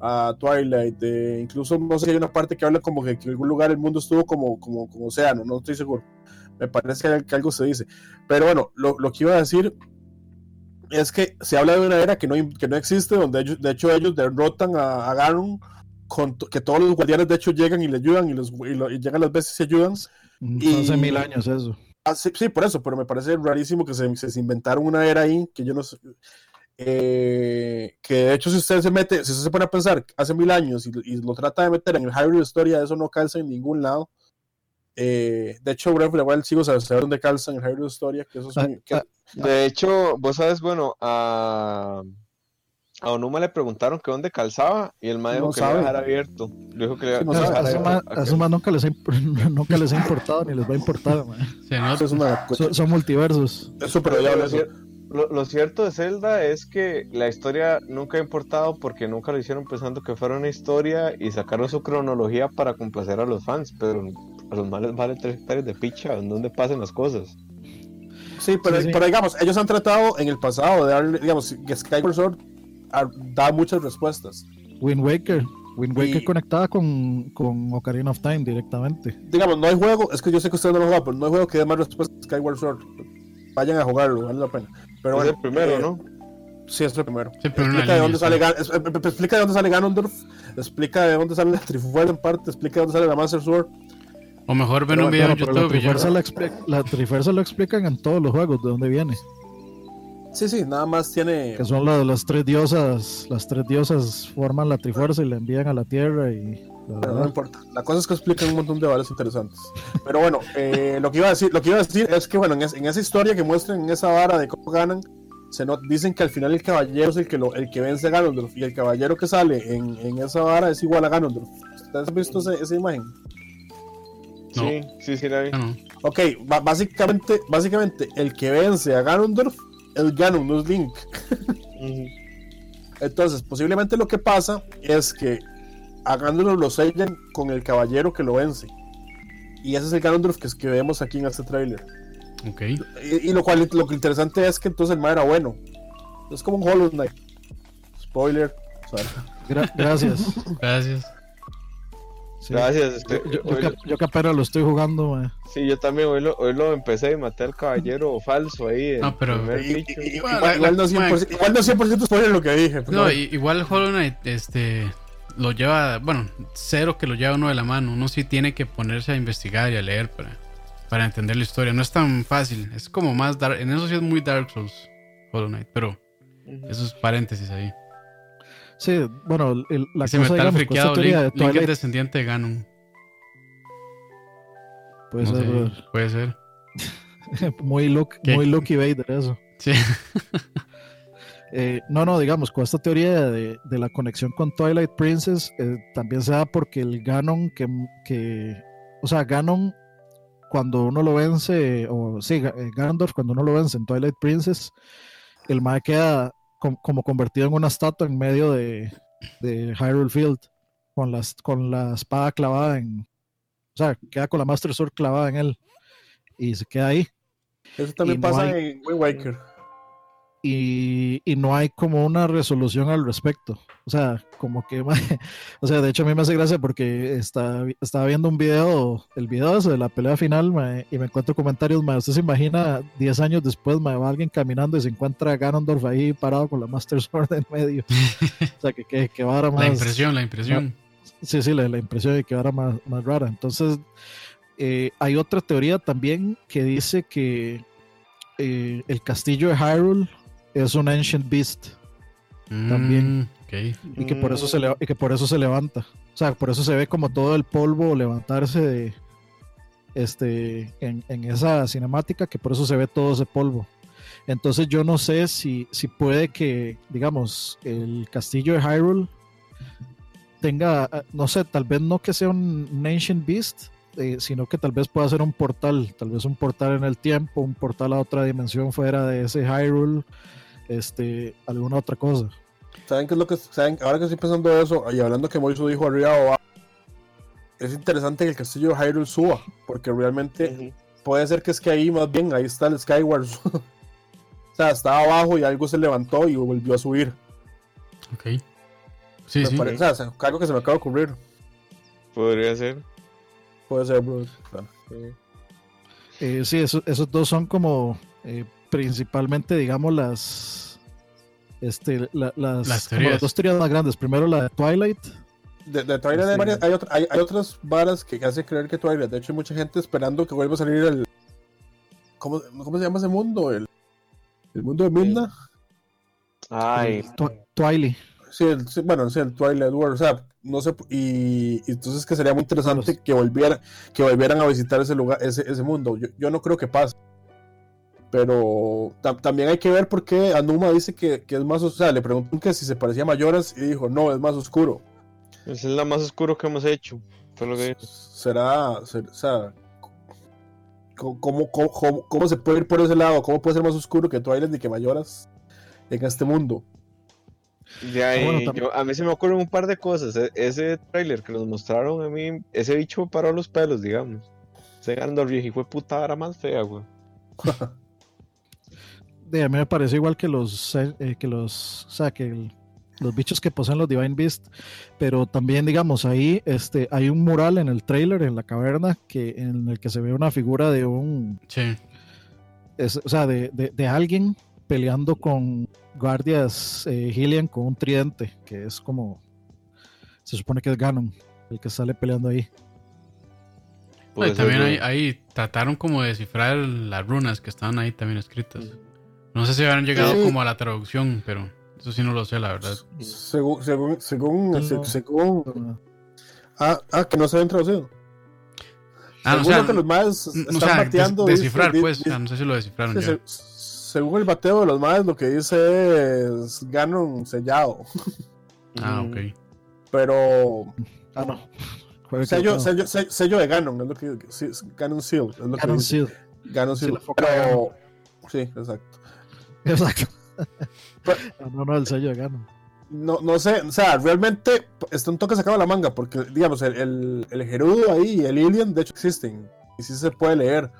a, a Twilight, eh, incluso no sé, hay una parte que habla como que, que en algún lugar el mundo estuvo como, como, como océano, no estoy seguro. Me parece que, algo se dice. Pero bueno, lo, lo que iba a decir es que se habla de una era que no, que no existe, donde ellos, de hecho ellos derrotan a, a Ganon, con que todos los guardianes de hecho llegan y le ayudan y, los, y, lo- y llegan las veces y ayudan. hace Y- mil años eso. Ah, sí, sí, por eso, pero me parece rarísimo que se, se inventaron una era ahí, que yo no sé. eh, que de hecho si usted se mete, si usted se pone a pensar hace mil años y, y lo trata de meter en el Hyrule Historia, eso no calza en ningún lado. Eh, de hecho, Breath of the Wild sigo saber saber dónde calza en el Hyrule Historia, que eso es Ah, que- ah, De hecho, vos sabes, bueno, a, a Onuma le preguntaron que dónde calzaba y el dijo No que le iba a sabe. dejar abierto. Dijo que le Sí, no que le sabe. iba a dejar ma- abierto. a eso ma nunca les, ha, imp- nunca les ha importado ni les va a importar. ma. Es una Son, son multiversos. es lo, eso. cier- lo- lo cierto de Zelda es que la historia nunca ha importado porque nunca lo hicieron pensando que fuera una historia y sacaron su cronología para complacer a los fans, pero a los males vale tres hectáreas de picha en donde pasen las cosas. Sí, pero, Sí, sí. pero digamos, ellos han tratado en el pasado de darle, digamos, que Skyward Sword da muchas respuestas. Wind Waker. Wind Waker Y- conectada con, con Ocarina of Time directamente. Digamos, no hay juego, es que yo sé que ustedes no lo juegan, pero no hay juego que dé más respuestas que Skyward Sword. Vayan a jugarlo, vale la pena. Pero es bueno, el primero, eh, ¿no? Sí, es el primero. Sí, explica, de dónde sale, sí. Eh, eh, explica de dónde sale Ganondorf, explica de dónde sale la Trifuerza en parte, explica de dónde sale la Master Sword. O mejor ven Pero un video en la YouTube. Trifuerza, la, expli- la Trifuerza lo explican en todos los juegos de dónde viene. Sí, sí, nada más tiene. Que son la- las tres diosas. Las tres diosas forman la Trifuerza y la envían a la Tierra y. la Pero no importa. La cosa es que explican un montón de valores interesantes. Pero bueno, eh, lo que iba a decir, lo que iba a decir es que bueno, en, es- en esa historia que muestran en esa vara de cómo ganan, se not- dicen que al final el caballero es el que lo, el que vence a Ganondorf y el caballero que sale en, en esa vara es igual a Ganondorf. ¿Ustedes han visto ese- esa imagen? No. Sí, sí, sí, la vi. No. Ok, básicamente, básicamente el que vence a Ganondorf es Ganon, no es Link. Entonces, posiblemente lo que pasa es que a Ganondorf lo sellan con el caballero que lo vence. Y ese es el Ganondorf que, es que vemos aquí en este tráiler. Ok. Y, y lo cual lo que interesante es que entonces el mae era bueno. Es como un Hollow Knight. Spoiler. Gra- gracias. Gracias. Sí. Gracias. este, Yo, yo, lo- yo que apenas lo estoy jugando, ma. sí, yo también hoy lo, hoy lo empecé y maté al caballero falso ahí. el No, pero- Y- y- y- Bueno, igual, no la- 100%, igual no 100% spoiler lo que dije. pero- No, i- igual Hollow Knight, este, lo lleva, bueno, cero que lo lleva uno de la mano. Uno sí tiene que ponerse a investigar y a leer para, para entender la historia. No es tan fácil. Es como más dark. En eso sí es muy Dark Souls, Hollow Knight. Pero Ujú. esos paréntesis ahí. Sí, bueno, el- la Ese cosa, digamos, friqueado, teoría de Link, Link es descendiente de Ganon. puede No ser, sé, puede ser. muy, ¿Qué? muy Lucky Vader eso. Sí. Eh, no, no, digamos, con esta teoría de, de la conexión con Twilight Princess, eh, también se da porque el Ganon que, que, o sea, Ganon cuando uno lo vence, o sí, eh, Ganondorf cuando uno lo vence en Twilight Princess, el mae queda com- como convertido en una estatua en medio de, de Hyrule Field, con, las, con la espada clavada en, o sea, queda con la Master Sword clavada en él, y se queda ahí. Eso también y no pasa hay- en Wind Waker. Y, y no hay como una resolución al respecto. O sea, como que, o sea, de hecho a mí me hace gracia porque está, estaba viendo un video, el video ese de la pelea final, mae, y me encuentro comentarios, mae, usted se imagina 10 años después, mae, va alguien caminando y se encuentra a Ganondorf ahí parado con la Master Sword en medio. o sea, que, que, que vara más... La impresión, la impresión. Sí, sí, la, la impresión de que ahora más, más rara. Entonces, eh, hay otra teoría también que dice que eh, el castillo de Hyrule es un Ancient Beast también. Mm, ok. y que, por eso se le- y que por eso se levanta. O sea, por eso se ve como todo el polvo levantarse de este en, en esa cinemática, que por eso se ve todo ese polvo. Entonces yo no sé si, si puede que, digamos, el castillo de Hyrule tenga, eh, no sé, tal vez no que sea un, un Ancient Beast, eh, sino que tal vez pueda ser un portal, tal vez un portal en el tiempo, un portal a otra dimensión fuera de ese Hyrule, este, alguna otra cosa. ¿Saben qué es lo que saben? Ahora que estoy pensando eso y hablando que Moiso dijo arriba o abajo, es interesante que el castillo de Hyrule suba, porque realmente puede ser que es que ahí más bien ahí está el Skyward. o sea, estaba abajo y algo se levantó y volvió a subir. Ok. Sí, Me sí. parece- o sea, algo que se me acaba de ocurrir. Podría ser. Puede ser, bro. Eh, sí, eso- esos dos son como eh, principalmente, digamos, las, este, la- las, Las como teorías. las dos teorías más grandes. Primero la de Twilight. De, de Twilight hay, Sí. varias- hay, hay- hay otras varas que hacen creer que Twilight. De hecho, hay mucha gente esperando que vuelva a salir el. ¿Cómo, cómo se llama ese mundo? El, el mundo de Midna. Ay, Twi- Twilight. Sí, el- sí, bueno, sí, el Twilight World, o sea, no sé, y, y entonces que sería muy interesante que volvieran, que volvieran a visitar ese lugar, ese, ese mundo. Yo, yo no creo que pase. Pero ta- también hay que ver por qué Anuma dice que, que es más, o sea, le preguntan que si se parecía a Mayoras y dijo, no, es más oscuro. es la más oscuro que hemos hecho. Fue lo que. Será, ser- o sea, ¿cómo, cómo, cómo- cómo se puede ir por ese lado? ¿Cómo puede ser más oscuro que Twilight ni que Mayoras en este mundo? De ahí, Ah, bueno, yo- a mí se me ocurren un par de cosas. E- ese tráiler que nos mostraron a mí, ese bicho me paró los pelos, digamos. Ese Gandalf y fue puta era más fea, güey. De, a mí me pareció igual que los, eh, que los, o sea, que el- los bichos que poseen los Divine Beast, pero también, digamos, ahí este, hay un mural en el trailer, en la caverna, que, en el que se ve una figura de un, Sí. es- o sea, de, de- de alguien peleando con guardias eh, Hylian con un tridente, que es como, se supone que es Ganon, el que sale peleando ahí. No, y también ahí, ahí trataron como de descifrar las runas que estaban ahí también escritas. No sé si habrán llegado Sí. como a la traducción, pero eso sí no lo sé, la verdad. Según, según, según, No. se- según, ah, ah, que no se habían traducido. Ah, no, o según sea, lo que los más n- están o sea, des- bateando, dice- descifrar, di- pues. di- ah, no sé si lo descifraron sí, ya. se- según el bateo de los más, lo que dice es Ganon sellado. Ah, Mm. ok. Pero Ah, no. Sello, sello, sello, sello de Ganon, es lo que Ganon Seal, es lo que Ganon dice. Seal. Ganon Seal. pero, sí, exacto. Exacto. No, no, el sello de Ganon. No, no sé, o sea, realmente está un toque sacado de la manga, porque, digamos, el, el, el Gerudo ahí y el Ilian, de hecho, existen, y sí se puede leer.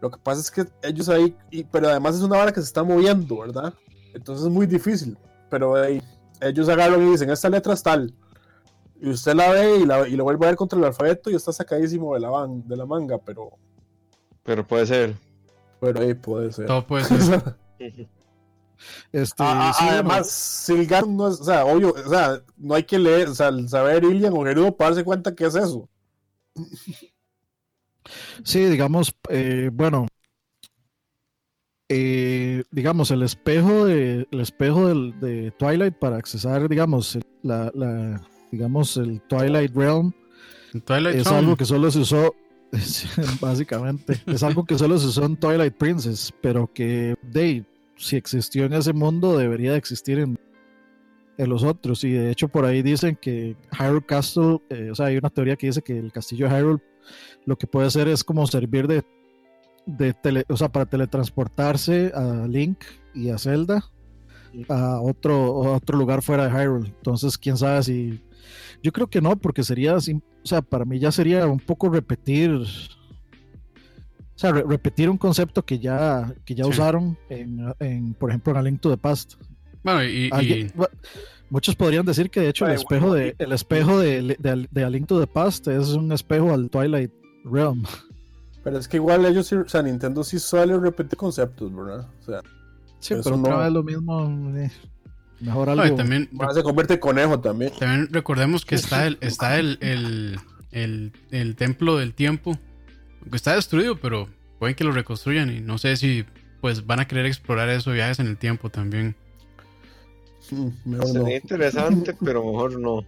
Lo que pasa es que ellos ahí, y- pero además es una vara que se está moviendo, ¿verdad? Entonces es muy difícil, pero ahí, ellos agarran y dicen, esta letra es tal, y usted la ve y, la, y lo vuelve a ver contra el alfabeto y está sacadísimo de la, van- de la manga, pero, Pero puede ser. pero ahí puede ser. Todo puede ser. Este, Ah, sí, bueno, además, Silgar no es, o sea, obvio, o sea, no hay que leer, o sea, el saber Ilian o Gerudo para darse cuenta que es eso. Sí, digamos, eh, bueno, eh, digamos, el espejo de, el espejo del- de Twilight para accesar, digamos, el- la, la- digamos, el Twilight Realm Twilight es algo que solo se usó, básicamente, es algo que solo se usó en Twilight Princess, pero que, de, si existió en ese mundo, debería de existir en, en los otros. Y de hecho, por ahí dicen que Hyrule Castle, eh, o sea, hay una teoría que dice que el castillo de Hyrule lo que puede hacer es como servir de, de tele, o sea, para teletransportarse a Link y a Zelda a otro, otro lugar fuera de Hyrule. Entonces, quién sabe si. Yo creo que no, porque sería. O sea, para mí ya sería un poco repetir. O sea, re- repetir un concepto que ya, que ya Sí. usaron, en, en, por ejemplo, en A Link to the Past. Bueno, y, y- muchos podrían decir que de hecho el espejo de el espejo de, de, de A Link to the Past es un espejo al Twilight Realm. Pero es que igual ellos, sí- o sea, Nintendo sí suele repetir conceptos, ¿verdad? O sea, Sí, pero otra no. vez lo mismo. eh, mejor no, algo. y también, se convierte en conejo también. también recordemos que está el, está el, el, el, el templo del tiempo. Que está destruido, pero pueden que lo reconstruyan. Y no sé si pues van a querer explorar esos viajes en el tiempo también. No. Sería interesante, pero mejor no.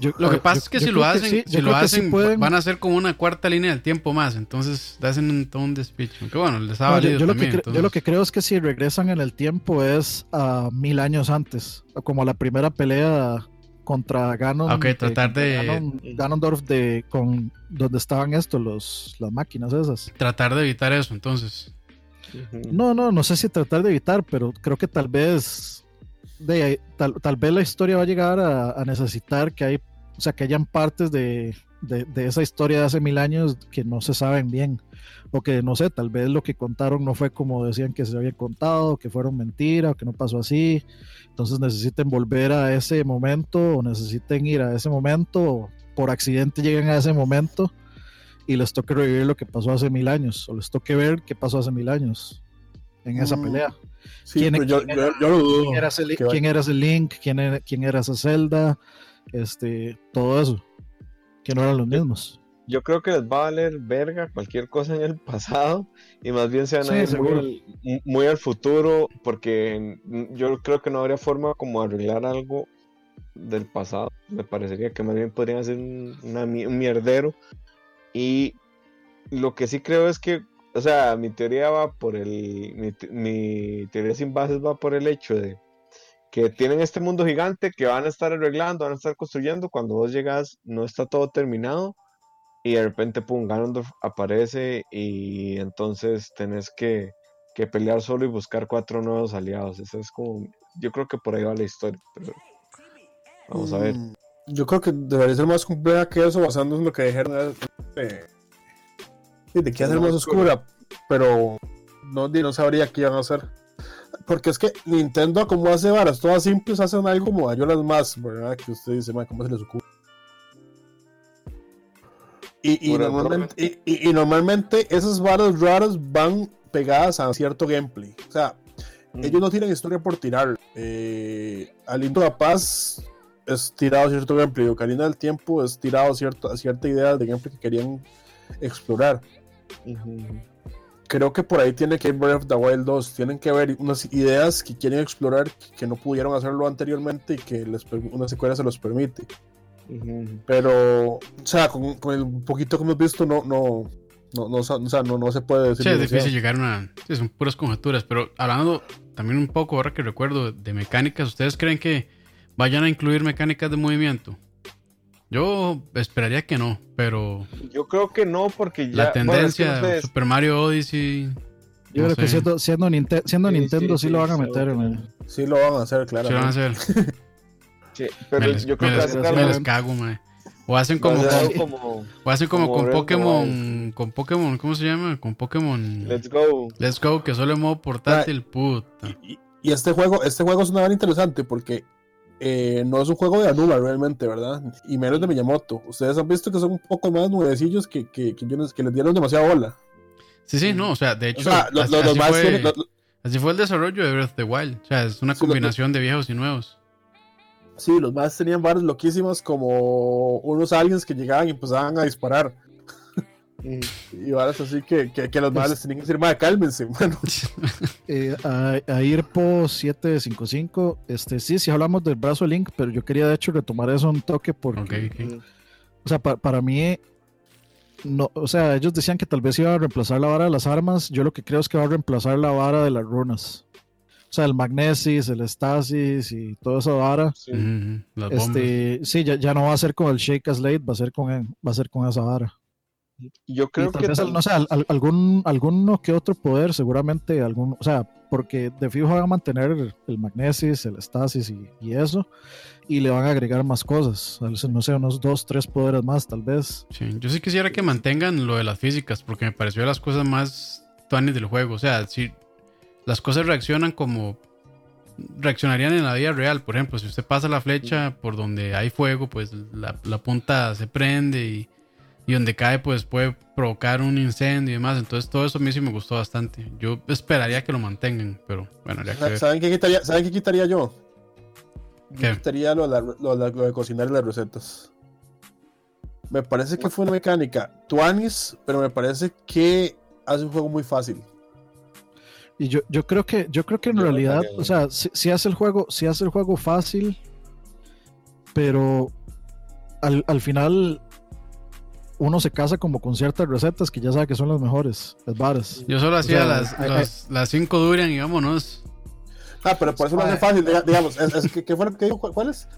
Yo- Lo que pasa yo- es que si lo hacen, sí, si lo que sí hacen, pueden. van a hacer como una cuarta línea del tiempo más. Entonces hacen un, todo un despicho. Aunque bueno, les ha No, yo, valido yo lo que también. cre- yo lo que creo es que si regresan en el tiempo es a mil años antes, como la primera pelea contra Ganon. Ok, eh, tratar de- Ganon- Ganondorf de con donde estaban estos los las máquinas esas. Tratar de evitar eso, entonces. No, no, no sé si tratar de evitar, pero creo que tal vez de tal, tal vez la historia va a llegar a, a necesitar que hay, o sea, que hayan partes de, de, de esa historia de hace mil años que no se saben bien. O que no sé, tal vez lo que contaron no fue como decían que se había contado, que fueron mentira, o que no pasó así. Entonces necesiten volver a ese momento, o necesiten ir a ese momento, o por accidente lleguen a ese momento y les toque revivir lo que pasó hace mil años, o les toque ver qué pasó hace mil años en esa Mm. pelea. Sí, ¿Quién- pero yo, quién yo, yo lo dudo. ¿Quién era ese, quién era ese Link? ¿Quién era, quién era esa Zelda? Este, todo eso. Que no eran los mismos. Yo creo que les va a valer verga cualquier cosa en el pasado y más bien se van Sí, a ir muy, al- muy al futuro porque yo creo que no habría forma como arreglar algo del pasado. Me parecería que más bien podrían hacer un, una mi- un mierdero y lo que sí creo es que, o sea, mi teoría va por el, mi, mi teoría sin bases va por el hecho de que tienen este mundo gigante que van a estar arreglando, van a estar construyendo. Cuando vos llegas, no está todo terminado. Y de repente, pum, Ganondorf aparece. Y entonces tenés que, que pelear solo y buscar cuatro nuevos aliados. Eso es como. Yo creo que por ahí va la historia. Pero vamos a ver. Mm, Yo creo que debería ser más compleja que eso, basándose en lo que dijeron de, de, de que hacer más oscura, pero no, no sabría qué iban a hacer. Porque es que Nintendo, como hace varas todas simples, hacen algo como las más, ¿verdad? Que usted dice, "Ma, ¿cómo se les ocurre? Y, normalmente, y, y- normalmente esas varas raras van pegadas a cierto gameplay. O sea, Mm. ellos no tiran historia por tirar. Eh, Aliento de la Paz es tirado cierto gameplay. Ocarina del Tiempo es tirado cierto, a cierta idea de gameplay que querían explorar. Creo que por ahí tiene que ir Breath of the Wild 2. Tienen que haber unas ideas que quieren explorar que no pudieron hacerlo anteriormente y que les, una secuela se los permite. Pero, o sea, con, con el poquito que hemos visto, no, no, no, no, o sea, no, no se puede decir. Sí, es difícil llegar a una. sí, son puras conjeturas. Pero hablando también un poco, ahora que recuerdo, de mecánicas, ¿ustedes creen que vayan a incluir mecánicas de movimiento? Yo esperaría que no, pero Yo creo que no, porque ya. la bueno, es que tendencia, no sé, Super Mario Odyssey. Yo no creo que sé, siendo, siendo, Ninte- siendo Sí, Nintendo sí, sí, lo sí, van a sí, meter. sí. man. Sí lo van a hacer, ¿qué van a claro. hacer? sí, pero me les, yo creo me que les- me les cago, mae. O hacen como, con, como o hacen como, como con Pokémon, con Pokémon, ¿cómo se llama? Con Pokémon Let's go. Let's Go, que solo en modo portátil, puta. Y, y este juego, este juego es una vara interesante porque eh, no es un juego de Anuma realmente, ¿verdad? Y menos de Miyamoto. Ustedes han visto que son un poco más nuevecillos que, que, que, les dieron demasiada bola. Sí, sí, no, o sea, de hecho, O sea, los, así, los- fue, tienen- los- así fue el desarrollo de Breath of the Wild. O sea, es una combinación de viejos y nuevos. Sí, los más tenían varas loquísimas como unos aliens que llegaban y empezaban a disparar. Y varas así que, que, que los Pues- más les tenían que decir, madre, cálmense, bueno. Eh, a, a IRPO 755, este, sí, sí hablamos del brazo Link, pero yo quería de hecho retomar eso un toque porque, o sea, pa- para mí, no, o sea, ellos decían que tal vez iba a reemplazar la vara de las armas, yo lo que creo es que va a reemplazar la vara de las runas. O sea, el magnesis, el estasis y toda esa vara. Sí. Este, sí, ya, ya no va a ser con el Shake as Late, va a ser con, va a ser con esa vara. Yo creo tal que vez, tal- no sé, al- al- algún, alguno que otro poder, seguramente algún, o sea, porque de fijo van a mantener el, el magnesis, el estasis y, y eso, y le van a agregar más cosas, no sé, unos dos, tres poderes más, tal vez. Sí, yo sí quisiera que mantengan lo de las físicas, porque me pareció de las cosas más tuanes del juego. O sea, si las cosas reaccionan como reaccionarían en la vida real. Por ejemplo, si usted pasa la flecha por donde hay fuego, pues la, la punta se prende y, y donde cae, pues puede provocar un incendio y demás. Entonces, todo eso a mí sí me gustó bastante. Yo esperaría que lo mantengan, pero bueno, habría que. ¿Saben qué quitaría, ¿saben qué quitaría yo? Yo ¿Qué? quitaría lo, de lo lo cocinar y las recetas. Me parece que fue una mecánica tuanis, pero me parece que hace un juego muy fácil. Y yo, yo creo que, yo creo que en Yo realidad, o sea, si, si hace el juego, si hace el juego fácil, pero al, al final uno se casa como con ciertas recetas que ya sabe que son las mejores, las varas. Yo solo hacía sea, las, hay- las, las cinco Durian y vámonos. Ah, pero por eso lo hace fácil, diga- digamos. Es, es que, ¿Qué fue lo que dijo? ¿Cuál- ¿Cuál es?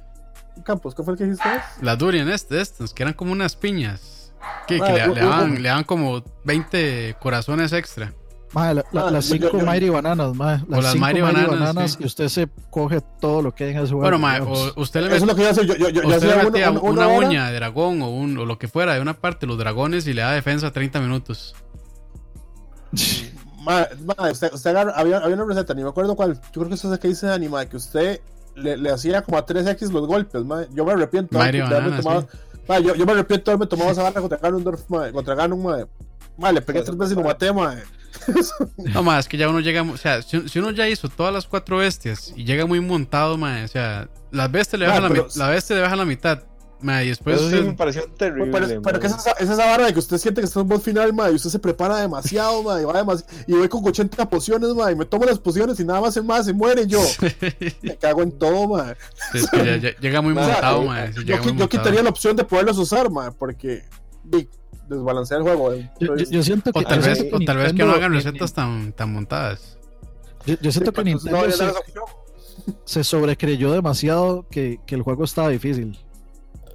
Campos, ¿qué fue el que dijiste? vos? Las Durian, este, estas, que eran como unas piñas. Que, que le, u- le u- le daban como 20 corazones extra. Mae, la- la- Ah, las yo- yo- cinco yo- Mighty Bananas, mae, las, las cinco Mighty Bananas, Bananas, sí. y usted se coge todo lo que hay en ese juego. Bueno, o usted le, Eso es met- lo que yo hacía. Yo, yo, yo, yo usted le metía una, una, una uña de dragón o, un, o lo que fuera de una parte, los dragones, y le da defensa 30 minutos. Ma, ma, usted, usted agarra- había, había una receta, ni me acuerdo cuál. Yo creo que eso es que dice Anima, que usted le, le hacía como a 3x los golpes. ma. Yo me arrepiento. Mighty de haberme Banana, tomado- sí. ma, yo, yo me arrepiento de haberme tomado esa barra contra Ganondorf, ma, contra Ganon. Ma. Ma, le pegué tres veces y lo maté, ma. No más, que ya uno llega, o sea, si, si uno ya hizo todas las cuatro bestias y llega muy montado, mae, o sea, las bestias le Ah, bajan la, pero- la bestia le baja la mitad. Ma, y después Eso sí usted- me pareció terrible. Pero, que es esa, es esa vara de que usted siente que está en voz final, ma, y usted se prepara demasiado, ma, y va demasiado, y voy con 80 pociones, ma, y me tomo las pociones y nada más en más se muere yo. Me cago en todo, ma. es que ya- ya- llega muy Ma, montado, ma, Yo, quitaría la opción de poderlos usar, ma, porque desbalancea el juego. Yo, siento que, O tal vez, siento o tal vez que no hagan recetas tan, tan montadas. Yo, yo siento que no Nintendo dar se, sobrecreyó demasiado que, que el juego estaba difícil.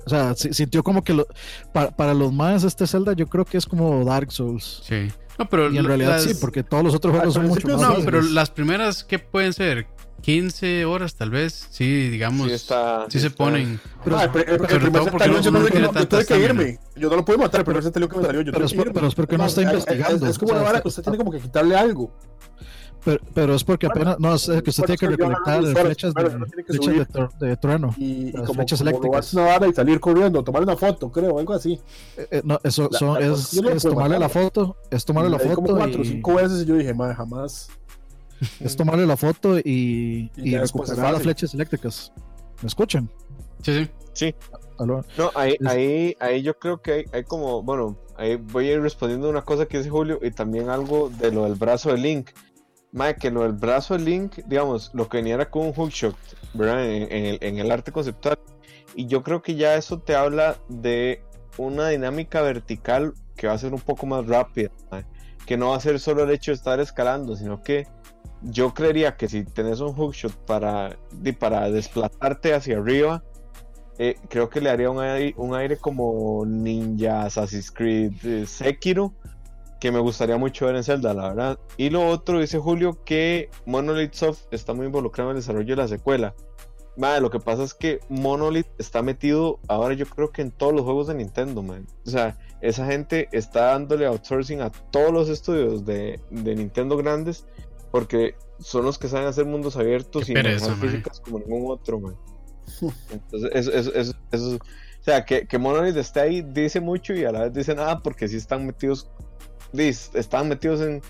O sea, si- sintió como que lo, pa- para los más este Zelda yo creo que es como Dark Souls. Sí. No, pero Y en realidad las- sí, porque todos los otros juegos son mucho más No, pero las primeras, ¿qué pueden ser? 15 horas tal vez. Sí, digamos. Sí, está, sí se está- ponen. Pero- Ah, el, el- el sobre primer todo set porque no- yo, no no, yo, tiene no- yo tanta tuve que irme. Yo no lo pude matar, el primer que me salió. Yo Pero tuve que irme. pero es porque no está Es- es- investigando, Es, es como o sea, una vara que usted tiene como que quitarle algo. Pero, pero es porque apenas, no, es que usted bueno, tiene que recolectar flechas, pero de, flechas de, de trueno. Y, y Las como, flechas como eléctricas. robarse una vara y salir corriendo, tomar una foto, creo, algo así. Eh, eh, no, eso La- son- la- es, es tomarle la matar. foto, es tomarle la di como foto cuatro o y, cinco veces y yo dije, madre, jamás. es tomarle la foto y, Y y recuperar las flechas eléctricas. ¿Me escuchan? Sí, sí. Sí. Aló. No, ahí, Es- ahí, ahí yo creo que hay, hay como, bueno, ahí voy a ir respondiendo una cosa que dice Julio y también algo de lo del brazo de Link. Madre, que lo del brazo de Link, digamos, lo que venía era con un hookshot, ¿verdad? En, en el, en el arte conceptual. Y yo creo que ya eso te habla de una dinámica vertical que va a ser un poco más rápida, mae. que no va a ser solo el hecho de estar escalando, sino que yo creería que si tenés un hookshot para, para desplazarte hacia arriba, eh, creo que le haría un aire, un aire como Ninja Assassin's Creed eh, Sekiro, que me gustaría mucho ver en Zelda, la verdad. Y lo otro, dice Julio, que Monolith Soft está muy involucrado en el desarrollo de la secuela. Madre, lo que pasa es que Monolith está metido ahora yo creo que en todos los juegos de Nintendo, man. O sea, esa gente está dándole outsourcing a todos los estudios de, de Nintendo grandes porque son los que saben hacer mundos abiertos Qué y pereza, físicas como ningún otro, man. Entonces, eso, eso, eso, eso- o sea, que, que Monolith esté ahí dice mucho y a la vez dice nada porque sí están metidos, están metidos en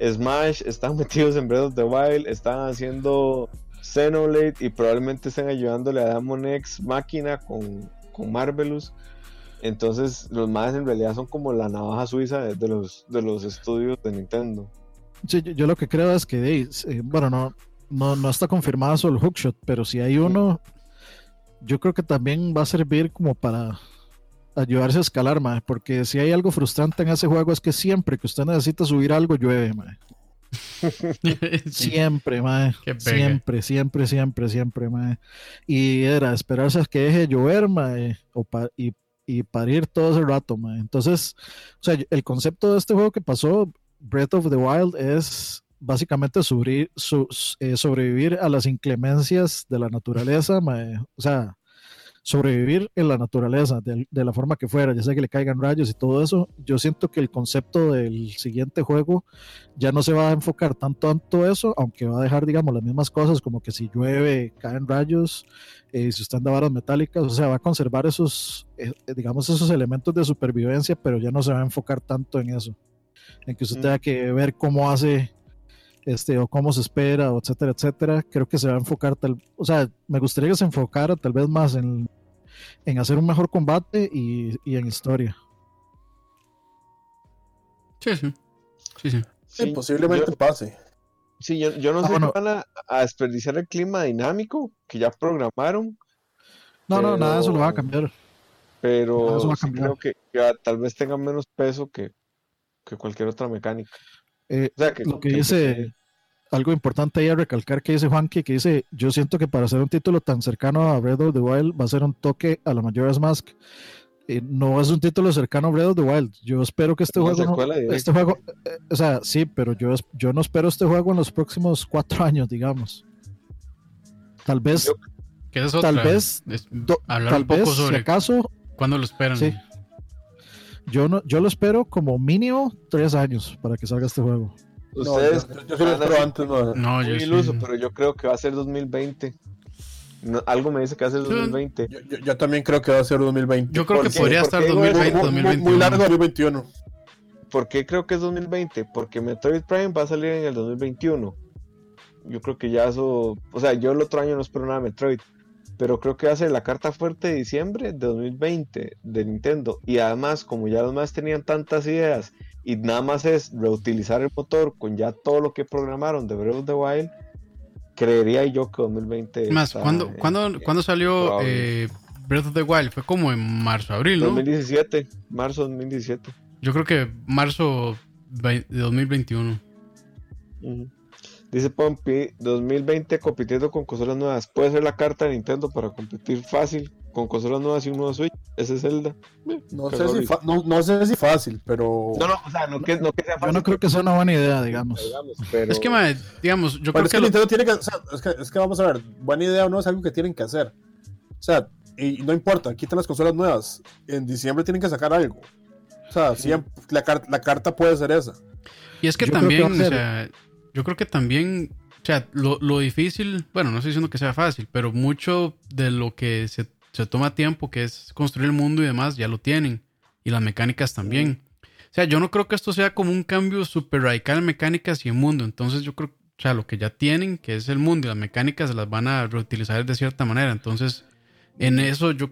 Smash, están metidos en Breath of the Wild, están haciendo Xenoblade y probablemente estén ayudándole a Damon X Máquina con, con Marvelous. Entonces, los más en realidad son como la navaja suiza de, de los, de los estudios de Nintendo. Sí, yo, yo lo que creo es que, eh, bueno, no, no, no está confirmado solo el hookshot, pero si hay uno, yo creo que también va a servir como para ayudarse a escalar, mae, porque si hay algo frustrante en ese juego es que siempre que usted necesita subir algo, llueve, mae. Siempre, mae. Siempre, siempre, siempre, siempre, mae. Y era esperarse a que deje de llover, mae, o pa- y, y parir todo ese rato, mae. Entonces, o sea, el concepto de este juego que pasó, Breath of the Wild, es básicamente eh, sobrevivir a las inclemencias de la naturaleza, mae. O sea, sobrevivir en la naturaleza, de, de la forma que fuera, ya sea que le caigan rayos y todo eso. Yo siento que el concepto del siguiente juego ya no se va a enfocar tanto tanto eso, aunque va a dejar, digamos, las mismas cosas, como que si llueve, caen rayos, eh, si usted anda varas metálicas, o sea, va a conservar esos, eh, digamos, esos elementos de supervivencia, pero ya no se va a enfocar tanto en eso, en que usted Mm. tenga que ver cómo hace, este, o cómo se espera, o etcétera, etcétera. Creo que se va a enfocar, tal, o sea, me gustaría que se enfocara tal vez más en, en hacer un mejor combate y, y en historia. Sí, sí. Sí, sí. Sí, posiblemente yo- pase. Sí, yo, yo no Ah, sé bueno. si van a, a desperdiciar el clima dinámico que ya programaron, No, no, nada de eso lo va a cambiar. pero eso va a sí cambiar. creo que, que tal vez tenga menos peso que, que cualquier otra mecánica. Eh, O sea, que, lo que que- dice, algo importante ahí a recalcar que dice Juanqui, que dice, yo siento que para hacer un título tan cercano a Breath of the Wild va a ser un toque a la Majora's Mask. Eh, no es un título cercano a Breath of the Wild. Yo espero que este Una juego, no- este juego, eh, o sea, sí, pero yo, yo no espero este juego en los próximos cuatro años, digamos. Tal vez, Yo- Tal vez- Es- do- hablar tal un poco vez, si sobre acaso, cuándo lo esperan. Sí. Yo no, yo lo espero como mínimo tres años para que salga este juego. No, Ustedes yo, yo- lo espero antes, no. No, yo sí. iluso, pero yo creo que va a ser 2020. No, algo me dice que va a ser Sí. 2020. Yo, yo- yo también creo que va a ser 2020. Yo creo que podría ¿Por estar qué digo eso? 2020, muy, muy- 2021. muy largo 2021. ¿Por qué creo que es 2020? Porque Metroid Prime va a salir en el 2021. Yo creo que ya eso. O sea, yo el otro año no espero nada de Metroid. Pero creo que va a ser la carta fuerte de diciembre de 2020 de Nintendo. Y además, como ya los más tenían tantas ideas y nada más es reutilizar el motor con ya todo lo que programaron de Breath of the Wild, creería yo que 2020. Más, ¿cuándo, ¿cuándo, ¿cuándo salió eh, Breath of the Wild? Fue como en marzo, abril, ¿no? 2017, marzo 2017. Yo creo que marzo de 2021. Ujú. Dice Pompi, 2020 compitiendo con consolas nuevas. Puede ser la carta de Nintendo para competir fácil con consolas nuevas y un nuevo Switch. Ese es Zelda. Eh, No sé, si fa- no, no sé si fácil, pero. No, no, o sea, no que, no que sea Yo fácil. no creo que sea una buena idea, digamos. digamos, pero... Es que, mae, digamos, yo Pero creo es que. que lo- Nintendo tiene que, o sea, es que. es que vamos a ver, buena idea o no es algo que tienen que hacer. O sea, y no importa, quitan las consolas nuevas. En diciembre tienen que sacar algo. O sea, siempre, la, car- la carta puede ser esa. Y es que Yo también, o sea, yo creo que también, o sea, lo, lo difícil, bueno, no estoy diciendo que sea fácil, pero mucho de lo que se, se toma tiempo, que es construir el mundo y demás, ya lo tienen. Y las mecánicas también. O sea, yo no creo que esto sea como un cambio súper radical en mecánicas y en mundo. Entonces yo creo, o sea, lo que ya tienen, que es el mundo y las mecánicas, se las van a reutilizar de cierta manera. Entonces, en eso yo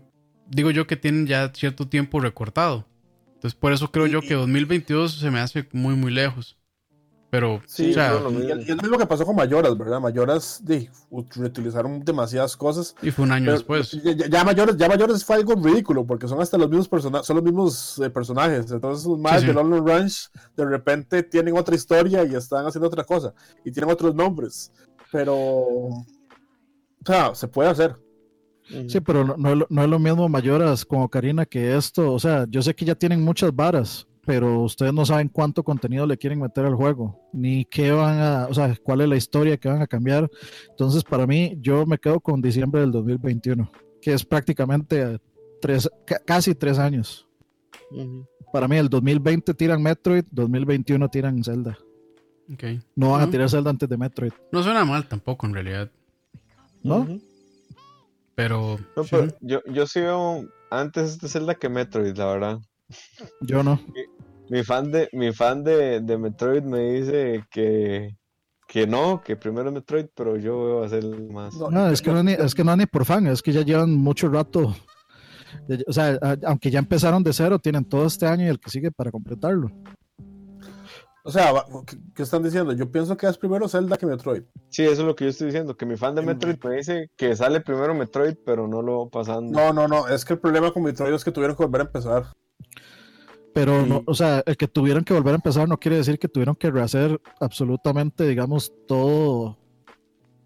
digo yo que tienen ya cierto tiempo recortado. Entonces, por eso creo yo que 2022 se me hace muy, muy lejos. Pero, Sí, o sea, lo Y, es lo mismo que pasó con Mayoras, ¿verdad? Mayoras de, reutilizaron demasiadas cosas. y fue un año Pero después. Ya, ya- mayores, ya mayores fue algo ridículo porque son hasta los mismos personajes, son los mismos eh, personajes. Entonces, los más sí. de London Ranch de repente tienen otra historia y están haciendo otra cosa y tienen otros nombres. Pero, o sea, se puede hacer. Sí, pero no, no es lo- no es lo mismo mayoras como Karina que esto. O sea, yo sé que ya tienen muchas varas, pero ustedes no saben cuánto contenido le quieren meter al juego, ni qué van a, o sea, cuál es la historia que van a cambiar. Entonces, para mí, yo me quedo con diciembre del 2021, que es prácticamente tres, ca- casi tres años. Para mí, el 2020 tiran Metroid, 2021 tiran Zelda. Ok. No van a tirar Zelda antes de Metroid, No suena mal tampoco en realidad. ¿no? Pero, No, sí. pero yo, yo sí veo antes este Zelda que Metroid, la verdad. Yo no. Mi fan de, mi fan de, de Metroid me dice que, que no, que primero Metroid, pero yo veo hacer más. No, No, es que no, es ni, es que no ni por fan, es que ya llevan mucho rato. O sea, a- aunque ya empezaron de cero, tienen todo este año y el que sigue para completarlo. O sea, ¿qué, están diciendo? Yo pienso que es primero Zelda que Metroid. Sí, eso es lo que yo estoy diciendo, que mi fan de Metroid me dice que sale primero Metroid, pero no lo pasando. No, no, no. Es que el problema con Metroid es que tuvieron que volver a empezar. Pero, Sí. no, o sea, el que tuvieron que volver a empezar no quiere decir que tuvieron que rehacer absolutamente, digamos, todo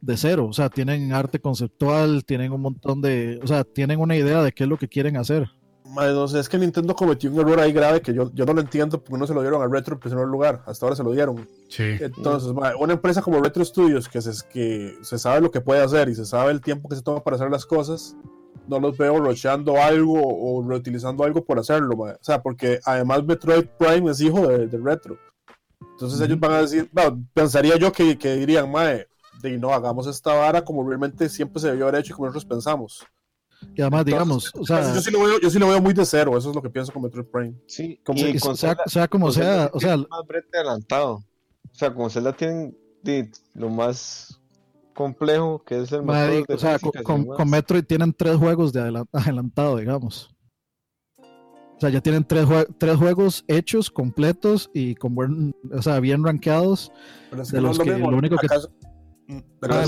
de cero. O sea, tienen arte conceptual, tienen un montón de. O sea, tienen una idea de qué es lo que quieren hacer. Madre, no sé, es que Nintendo cometió un error ahí grave que yo, yo no lo entiendo porque no se lo dieron a Retro en primer lugar. Hasta ahora se lo dieron. sí. Entonces, madre, una empresa como Retro Studios que se, que se sabe lo que puede hacer y se sabe el tiempo que se toma para hacer las cosas, no los veo rocheando algo o reutilizando algo por hacerlo. madre. O sea, porque además Metroid Prime es hijo de, de Retro. Entonces ellos van a decir, bueno, pensaría yo que, que dirían, mae, de no, hagamos esta vara como realmente siempre se debió haber hecho y como nosotros pensamos. Y además, Entonces, digamos, o sea, yo, sí lo veo, yo sí lo veo muy de cero, eso es lo que pienso con Metroid Prime. Sí, Como- y sí, con sea, Zelda- sea como con sea, o sea, tienen más brete adelantado. O sea, con Zelda tienen lo más complejo que es el Madre, motor de o sea, con, con- Metroid tienen tres juegos de adela- adelantado, digamos. O sea, ya tienen tres, jue- tres juegos hechos, completos y con buen, o sea, bien rankeados. Pero es De no los es lo que- mismo. lo único que- nada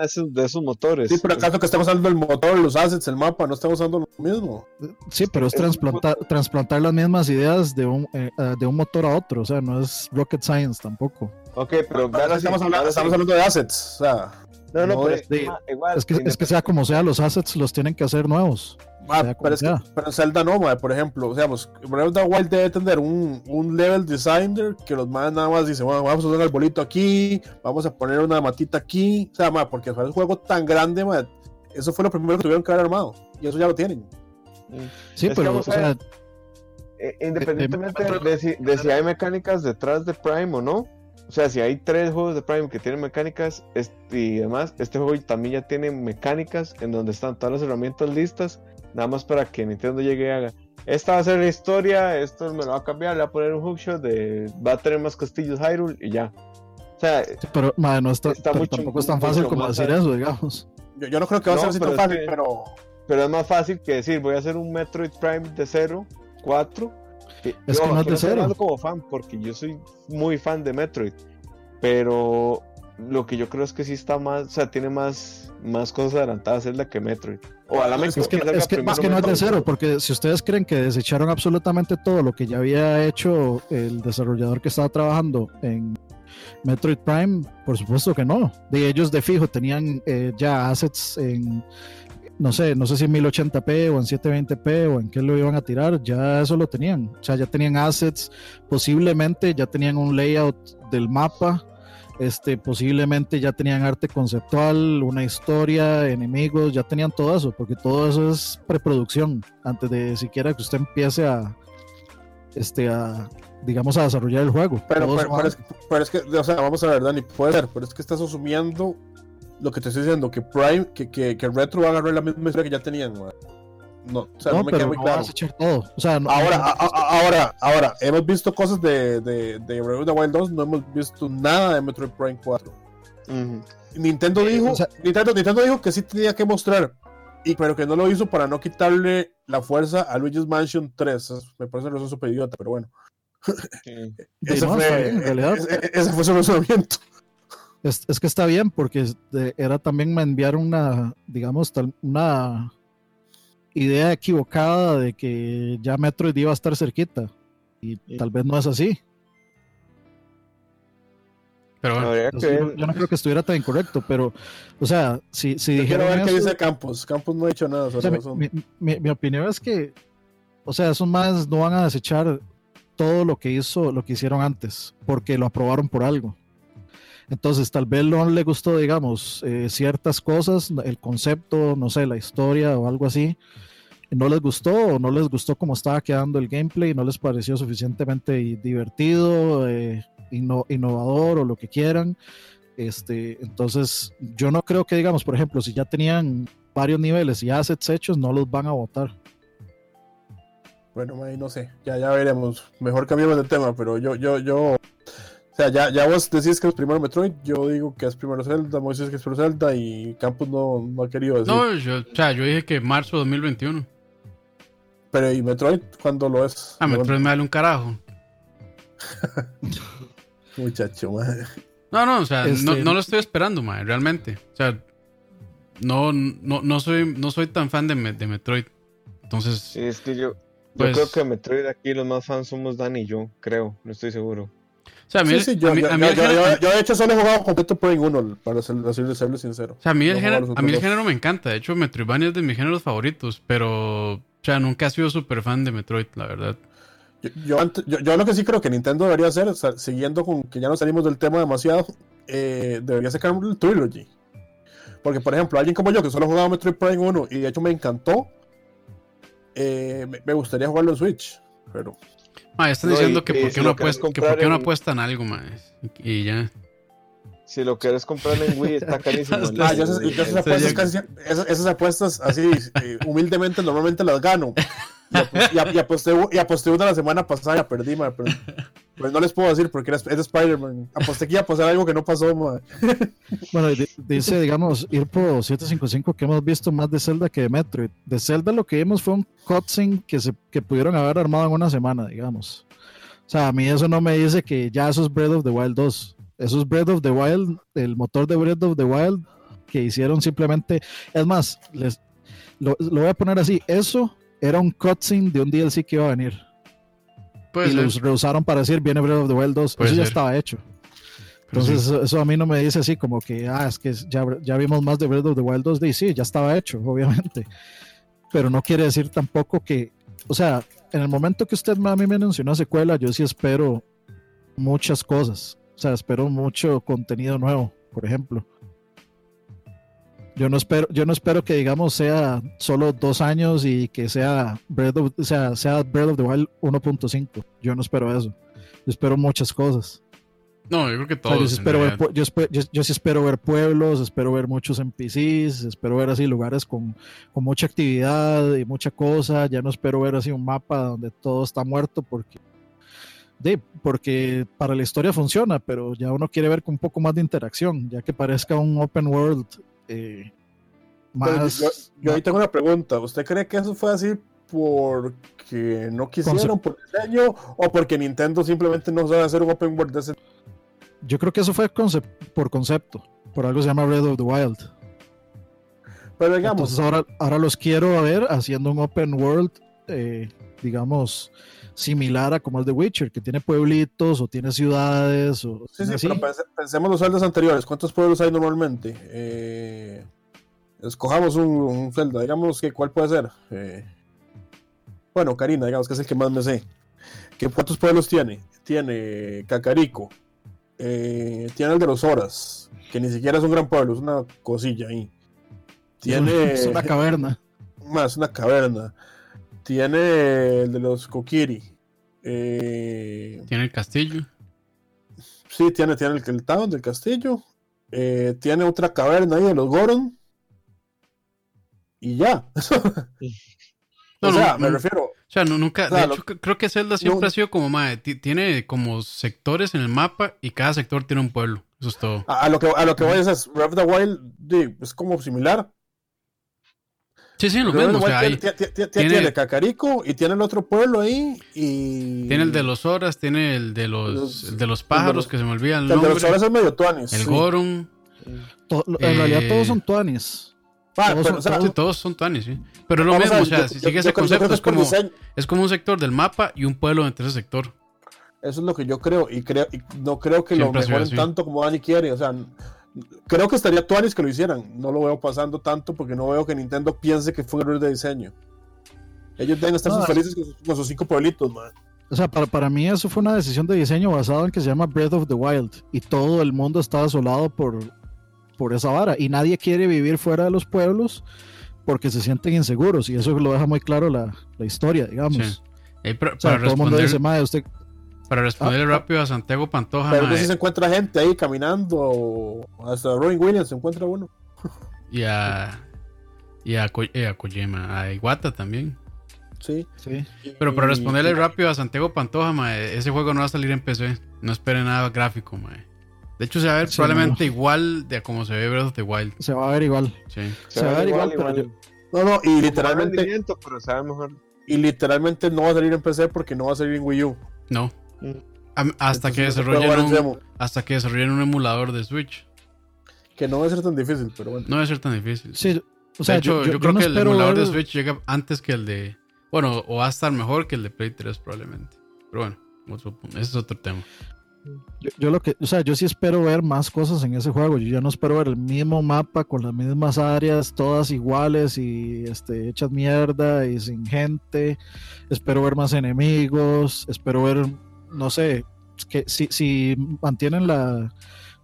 de esos, de esos motores. Sí, pero acaso que estamos usando el motor, los assets, el mapa, no estamos usando lo mismo. Sí, pero es Es transplantar, transplantar las mismas ideas de un, eh, ah, de un motor a otro. O sea, no es rocket science tampoco. Ok, pero Pero ahora sí, estamos, hablando, ahora sí. estamos hablando de assets. O sea, No, no, no pero es de- igual- igual. Es que, es que sea como sea, los assets los tienen que hacer nuevos. ah, pero, es que, pero Zelda no, mae, por ejemplo, o sea, pues, Breath of the Wild debe tener un, un level designer que los más nada más dicen, bueno, vamos a poner el bolito aquí, vamos a poner una matita aquí, o sea, mae, porque fue un juego tan grande, eso fue lo primero que tuvieron que haber armado, y eso ya lo tienen. Sí, Es que pero, o sea, Eh, independientemente eh, de, si, de si hay mecánicas detrás de Prime o no, o sea, si hay tres juegos de Prime que tienen mecánicas este, y demás, este juego también ya tiene mecánicas en donde están todas las herramientas listas, nada más para que Nintendo llegue y haga. Esta va a ser la historia, esto me lo va a cambiar, le va a poner un hookshot de va a tener más castillos Hyrule y ya. O sea, sí, pero madre, no está, está pero mucho- tampoco es tan fácil como decir eso, digamos. Yo, yo no creo que va a ser así tan fácil, que- pero. Pero es más fácil que decir, voy a hacer un Metroid Prime de 0, 4. Es que no es de cero. como fan, porque yo soy muy fan de Metroid. Pero lo que yo creo es que sí está más, o sea, tiene más, más cosas adelantadas Zelda que Metroid. O a la Es que, es que, es que no es de cero, porque si ustedes creen que desecharon absolutamente todo lo que ya había hecho el desarrollador que estaba trabajando en Metroid Prime, por supuesto que no. De ellos de fijo tenían eh, ya assets en, no sé, no sé si en 1080p o en 720p o en qué lo iban a tirar, ya eso lo tenían. O sea, ya tenían assets, posiblemente ya tenían un layout del mapa. Este, posiblemente ya tenían arte conceptual, una historia, enemigos, ya tenían todo eso, porque todo eso es preproducción, antes de siquiera que usted empiece a, este, a, digamos, a desarrollar el juego. Pero, Todo pero, eso pero es, pero es que, o sea, vamos a ver, Dani, puede ser, pero es que estás asumiendo lo que te estoy diciendo, que Prime, que, que, que Retro va a agarrar la misma historia que ya tenían, man. No, o sea, no, no, me pero queda muy no claro. vas a echar todo. O sea, no- Ahora, no- a- a- ahora, ahora, hemos visto cosas de, de, de Breath of the Wild 2, no hemos visto nada de Metroid Prime 4. Ujú. Nintendo dijo, o sea- Nintendo, Nintendo dijo que sí tenía que mostrar, y, pero que no lo hizo para no quitarle la fuerza a Luigi's Mansion 3. Eso Me parece una razón súper idiota, pero bueno. Sí. de Ese no, fue, bien, en realidad. ese- ese fue su razonamiento. Es, es que está bien, porque era también me enviar una, digamos, tal- una idea equivocada de que ya Metroid iba a estar cerquita. Y tal vez no es así. Pero bueno, que Yo, no creo que estuviera tan incorrecto, pero, o sea, si, si Yo quiero dijeron ver qué dice Campos. Campos no ha dicho nada o sobre sea, mi, eso. mi- mi- mi opinión es que, o sea, esos más no van a desechar todo lo que hizo, lo que hicieron antes, porque lo aprobaron por algo. Entonces, tal vez no le gustó, digamos, eh, ciertas cosas, el concepto, no sé, la historia o algo así. No les gustó o no les gustó cómo estaba quedando el gameplay, no les pareció suficientemente divertido, eh, inno- innovador o lo que quieran. Este, entonces, yo no creo que, digamos, por ejemplo, si ya tenían varios niveles y assets hechos, no los van a votar. Bueno, no sé, ya, ya veremos. Mejor cambiamos de tema, pero yo, yo, yo. O sea, ya, ya vos decís que es primero Metroid, yo digo que es primero Zelda, Moisés que es primero Zelda y Campos no, no ha querido decir. no, yo, o sea, yo dije que marzo 2021. Pero ¿y Metroid cuándo lo es? Ah, Metroid me vale un carajo. Muchacho, madre. No, no, o sea, Este- no, no lo estoy esperando, mae, realmente. O sea, no, no, no, soy, no soy tan fan de, de Metroid. Entonces, Sí, es que yo, yo Pues- creo que Metroid aquí los más fans somos Dan y yo, creo, no estoy seguro. O sea, a mí, Sí, el- sí, yo, a mí- yo, a mí yo- el yo- género- yo- yo, de hecho solo he jugado completo Prime 1, para ser, serle sincero. o sea, a mí el género, a mí el me encanta. De hecho, Metroidvania es de mis géneros favoritos. Pero, o sea, nunca he sido súper fan de Metroid, la verdad. Yo, yo, ante- yo, yo lo que sí creo que Nintendo debería hacer, o sea, siguiendo con que ya no salimos del tema demasiado, eh, debería sacar un trilogy. Porque, por ejemplo, alguien como yo que solo ha jugado Metroid Prime 1 y de hecho me encantó, eh, me, me gustaría jugarlo en Switch. Pero Mae, están No, diciendo y- que y por si no que por qué no en- apuestan algo, mae. Y, ya. Si lo quieres comprar en Wii está carísimo. ah, yo esas, yo esas Sí, apuestas, casi, esas, esas apuestas así, eh, humildemente, normalmente las gano. Y, apo- y aposté, y aposté una la semana pasada y la perdí, ma, pero, pero no les puedo decir porque es de Spider-Man. Aposté que iba a pasar algo que no pasó. Bueno, dice, digamos, Irpo 755 que hemos visto más de Zelda que de Metroid. De Zelda lo que vimos fue un cutscene que, se, que pudieron haber armado en una semana, digamos. O sea, a mí eso no me dice que ya eso es Breath of the Wild 2. Eso es Breath of the Wild, el motor de Breath of the Wild que hicieron simplemente. Es más, les, lo, lo voy a poner así: eso era un cutscene de un DLC que iba a venir. Puede y ser. los rehusaron para decir viene Breath of the Wild 2. Puede eso ya ser. estaba hecho. Entonces, sí. eso a mí no me dice así como que, ah, es que ya, ya vimos más de Breath of the Wild 2 y sí, ya estaba hecho, obviamente. Pero no quiere decir tampoco que, o sea, en el momento que usted a mí me mencionó secuela, yo sí espero muchas cosas. O sea, espero mucho contenido nuevo, por ejemplo. Yo no espero, yo no espero que digamos sea solo dos años y que sea Breath of, sea, sea Breath of the Wild 1.5. Yo no espero eso. Yo espero muchas cosas. No, yo creo que O sea, todos. yo, sí espero ver, yo, yo- yo sí espero ver pueblos, espero ver muchos NPCs, espero ver así lugares con, con mucha actividad y mucha cosa. Ya no espero ver así un mapa donde todo está muerto porque, de, porque para la historia funciona, pero ya uno quiere ver con un poco más de interacción, ya que parezca un open world eh, más. Yo, yo, ahí tengo una pregunta. ¿Usted cree que eso fue así porque no quisieron, por diseño, o porque Nintendo simplemente no sabe hacer un open world de ese Yo creo que eso fue por concepto. Por algo se llama Red of the Wild. Pero digamos. Entonces ahora, ahora los quiero ver haciendo un open world, eh, digamos, similar a como el de Witcher, que tiene pueblitos o tiene ciudades. O, sí, sí, pero pensemos los celdas anteriores. ¿Cuántos pueblos hay normalmente? Eh, escojamos un, un Zelda, digamos que cuál puede ser. Eh, bueno, Karina, digamos que es el que más me sé. ¿Qué, ¿Cuántos pueblos tiene? Tiene Cacarico, eh, tiene el de los Horas, que ni siquiera es un gran pueblo, es una cosilla ahí. Tiene. Es una caverna. Más, una caverna. Tiene el de los Kokiri. Eh, tiene el castillo. Sí, tiene, tiene el, el town del castillo. Eh, tiene otra caverna ahí de los Goron. Y ya. o sea, me refiero. O sea, nunca. de hecho, creo que Zelda siempre ha sido como, madre, tiene como sectores en el mapa y cada sector tiene un pueblo. Eso es todo. A, lo, que, a lo que voy es, Breath of the Wild es como similar. Sí, sí, lo mismo. O sea, tiene, el Cacarico y tiene el otro pueblo ahí. y Tiene el de los horas, tiene el de los, de los pájaros, que se me olvida el nombre. El de los horas es medio tuanis. El Goron. en realidad todos son tuanis. Ah, todos, son, o sea, todos son tuanis, sí. Pero es lo mismo, o sea, si sigue ese concepto, es como, es como un sector del mapa y un pueblo entre ese sector. Eso es lo que yo creo, y creo y no creo que lo mejoren tanto como Dani quiere. O sea, creo que estaría tuanis que lo hicieran. No lo veo pasando tanto porque no veo que Nintendo piense que fue un error de diseño. Ellos deben estar felices con sus, cinco pueblitos, man. O sea, para, para mí eso fue una decisión de diseño basada en que se llama Breath of the Wild. Y todo el mundo estaba asolado por, por esa vara. Y nadie quiere vivir fuera de los pueblos porque se sienten inseguros. Y eso lo deja muy claro la, la historia, digamos. para todo el mundo dice, usted... Para responderle ah, ah. rápido a Santiago Pantoja. Pero si se encuentra gente ahí caminando. Hasta Robin Williams se encuentra uno. Y a. Y a, eh, a Kojima. A Iwata también. Sí, sí. Pero para responderle rápido a Santiago Pantoja, ese juego no va a salir en PC. No espere nada gráfico, mae. De hecho, se va a ver probablemente igual de como se ve Breath of the Wild. Se va a ver igual. Sí. Se, va a ver igual, pero No, no, y literalmente. Pero sabe mejor. Y literalmente no va a salir en PC porque no va a salir en Wii U. No. Hasta que desarrollen un, hasta que desarrollen un emulador de Switch. Que no va a ser tan difícil, pero bueno. No va a ser tan difícil. Sí, o sea, de hecho, yo, creo que el emulador de Switch llega antes que el de. Bueno, o va a estar mejor que el de Play 3 probablemente. Pero bueno, ese es otro tema. Yo, lo que, o sea, yo sí espero ver más cosas en ese juego. Yo ya no espero ver el mismo mapa con las mismas áreas, todas iguales y este, hechas mierda y sin gente. Espero ver más enemigos. Espero ver, no sé, que si, si mantienen la,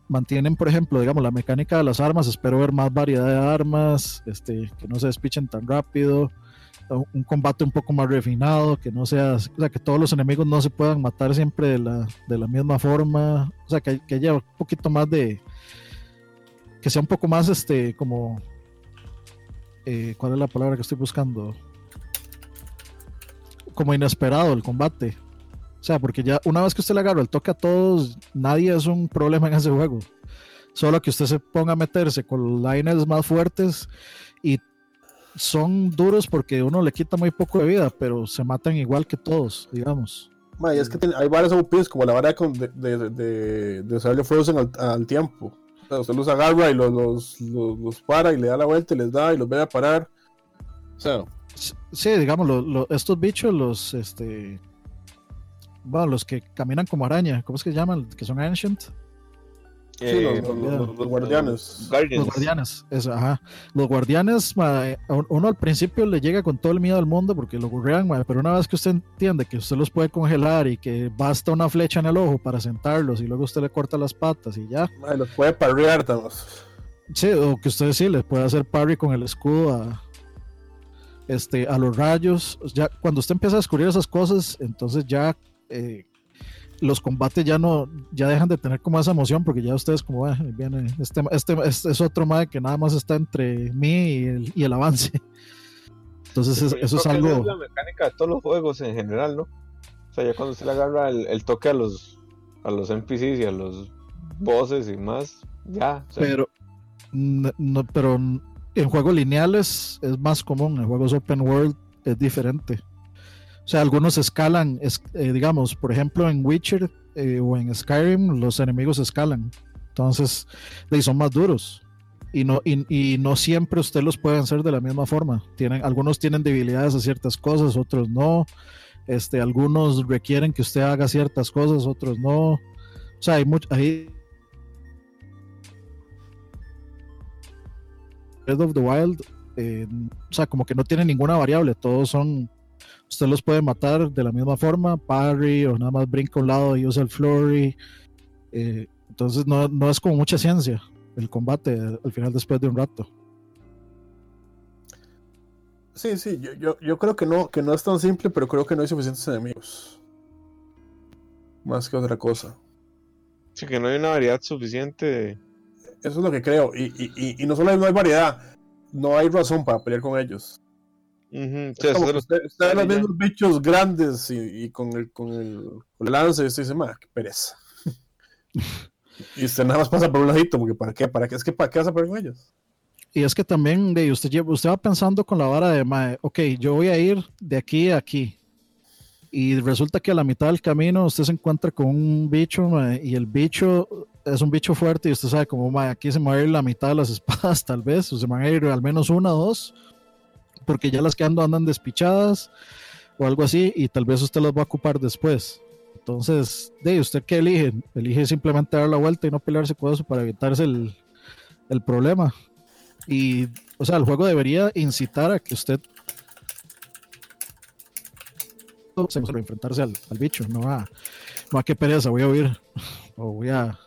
mantienen, por ejemplo, digamos, la mecánica de las armas, espero ver más variedad de armas, este, que no se despichen tan rápido un combate un poco más refinado, que no sea, o sea, que todos los enemigos no se puedan matar siempre de la, de la misma forma, o sea, que, haya un poquito más de, que sea un poco más, este, como, eh, ¿cuál es la palabra que estoy buscando? Como inesperado el combate. O sea, porque ya una vez que usted le agarra el toque a todos, nadie es un problema en ese juego. Solo que usted se ponga a meterse con lines más fuertes y son duros porque uno le quita muy poco de vida, pero se matan igual que todos, digamos. es que hay varios OPs, como la vara de, de, de, de usarle Frozen al, tiempo. O sea, usted los agarra y los, los, los, para y le da la vuelta y les da y los ve a parar. O sea. Sí, digamos, estos bichos, los este bueno, los que caminan como araña, ¿cómo es que se llaman? Que son ancient. Sí, los, eh, guardianes. Los guardianes, eso, ajá. Los guardianes, uno al principio le llega con todo el miedo del mundo porque lo gurrean, pero una vez que usted entiende que usted los puede congelar y que basta una flecha en el ojo para sentarlos y luego usted le corta las patas y ya. los puede parrear, Sí, o que usted sí les puede hacer parry con el escudo a, este, a los rayos. Ya cuando usted empieza a descubrir esas cosas, entonces ya eh, los combates ya no ya dejan de tener como esa emoción porque ya ustedes como viene este, este, este, es otro madre que nada más está entre mí y el, avance entonces eso es algo es la mecánica de todos los juegos en general no o sea ya cuando se le agarra el, toque a los a los NPCs y a los bosses y más ya pero no pero en juegos lineales es más común, en juegos open world es diferente. O sea, algunos escalan, es, eh, digamos, por ejemplo, en Witcher eh, o en Skyrim, los enemigos escalan. Entonces, y son más duros. Y no, y no siempre usted los puede hacer de la misma forma. Tienen, algunos tienen debilidades a ciertas cosas, otros no. Este, algunos requieren que usted haga ciertas cosas, otros no. O sea, hay mucho, hay Breath of the Wild, eh, o sea, como que no tiene ninguna variable, todos son, usted los puede matar de la misma forma, parry o nada más brinca a un lado y usa el flurry. Eh, entonces no, no, es como mucha ciencia el combate al final después de un rato. Sí, sí, yo, yo, yo, creo que no, que no es tan simple, pero creo que no hay suficientes enemigos. Más que otra cosa. Sí, que no hay una variedad suficiente. Eso es lo que creo. Y, y, y no solo hay, no hay variedad, no hay razón para pelear con ellos. Uh -huh. sí, los mismos bichos grandes y, y, con, el, con, el, con el lance y usted dice, ma, qué pereza. y usted nada más pasa por un ladito, porque ¿para qué? ¿Para qué? Es que ¿para qué vas a pelear con ellos? Y es que también de usted, usted va pensando con la vara de, mae, ok, yo voy a ir de aquí a aquí. Y resulta que a la mitad del camino usted se encuentra con un bicho mae, y el bicho es un bicho fuerte y usted sabe como mae, aquí se me va a ir la mitad de las espadas tal vez, o se me van a ir al menos una o dos, porque ya las que ando andan despichadas o algo así y tal vez usted las va a ocupar después. Entonces, de usted qué elige? Elige simplemente dar la vuelta y no pelearse con eso para evitarse el, el problema. Y, o sea, el juego debería incitar a que usted se enfrentarse al, al, bicho, no a, no a qué pereza, voy a huir o voy a...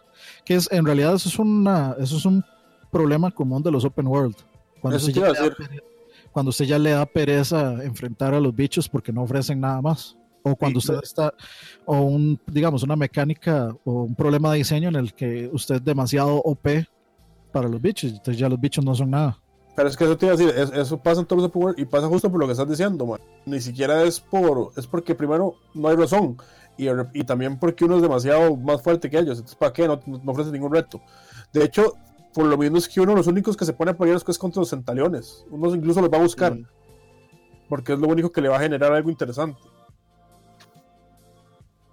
Que es, en realidad eso es, una, eso es un problema común de los open world. Cuando usted, ya pereza, cuando usted, ya le da pereza enfrentar a los bichos porque no ofrecen nada más. O cuando sí, usted está, o un, digamos, una mecánica o un problema de diseño en el que usted es demasiado OP para los bichos, entonces ya los bichos no son nada. Pero es que eso te iba a decir, es, eso pasa en todos los world y pasa justo por lo que estás diciendo, man. Ni siquiera es por, es porque primero no hay razón y, y también porque uno es demasiado más fuerte que ellos, entonces ¿para qué? No, no ofrece ningún reto. De hecho, por lo mismo es que uno los únicos que se pone a pelear es contra los centaleones, uno incluso los va a buscar, mm. porque es lo único que le va a generar algo interesante.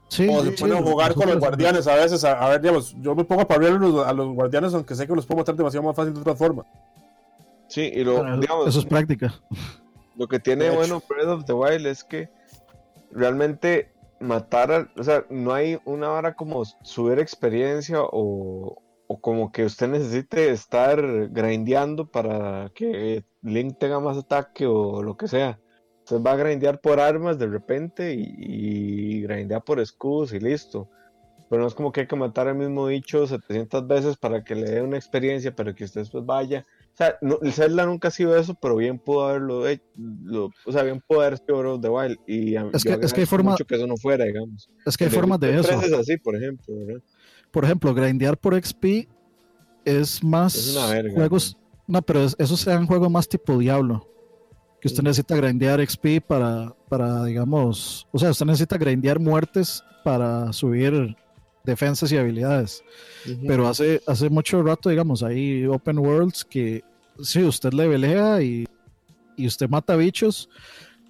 Sí, o se sí, pone a sí, jugar con los guardianes a veces, a, a, ver, digamos, yo me pongo a pelear a los, a los guardianes aunque sé que los puedo matar demasiado más fácil de otra forma. Sí, y lo, digamos, eso es práctica. lo que tiene De bueno Breath of the Wild es que realmente matar, a- o sea, no hay una hora como subir experiencia o, o como que usted necesite estar grindeando para que Link tenga más ataque o lo que sea. Usted va a grindear por armas de repente y, y grindear por escudos y listo. Pero no es como que hay que matar al mismo bicho 700 veces para que le dé una experiencia, pero que usted después vaya. O sea, no, el Zelda nunca ha sido eso, pero bien pudo haberlo hecho. lo- o sea, bien pudo haber sido Breath of the Wild. Y a- Es que- es que hay forma- mucho que eso no fuera, digamos. Es que hay formas de eso. 3 es así, por ejemplo, ¿verdad? Por ejemplo, grindear por XP es más Es una verga, juegos. No, pero es- esos sean juegos más tipo Diablo. Que usted Mm. necesita grindear XP para, para, digamos. O sea, usted necesita grindear muertes para subir defensas y habilidades. Pero hace, hace mucho rato, digamos, hay open worlds que sí, usted le velea y, y usted mata bichos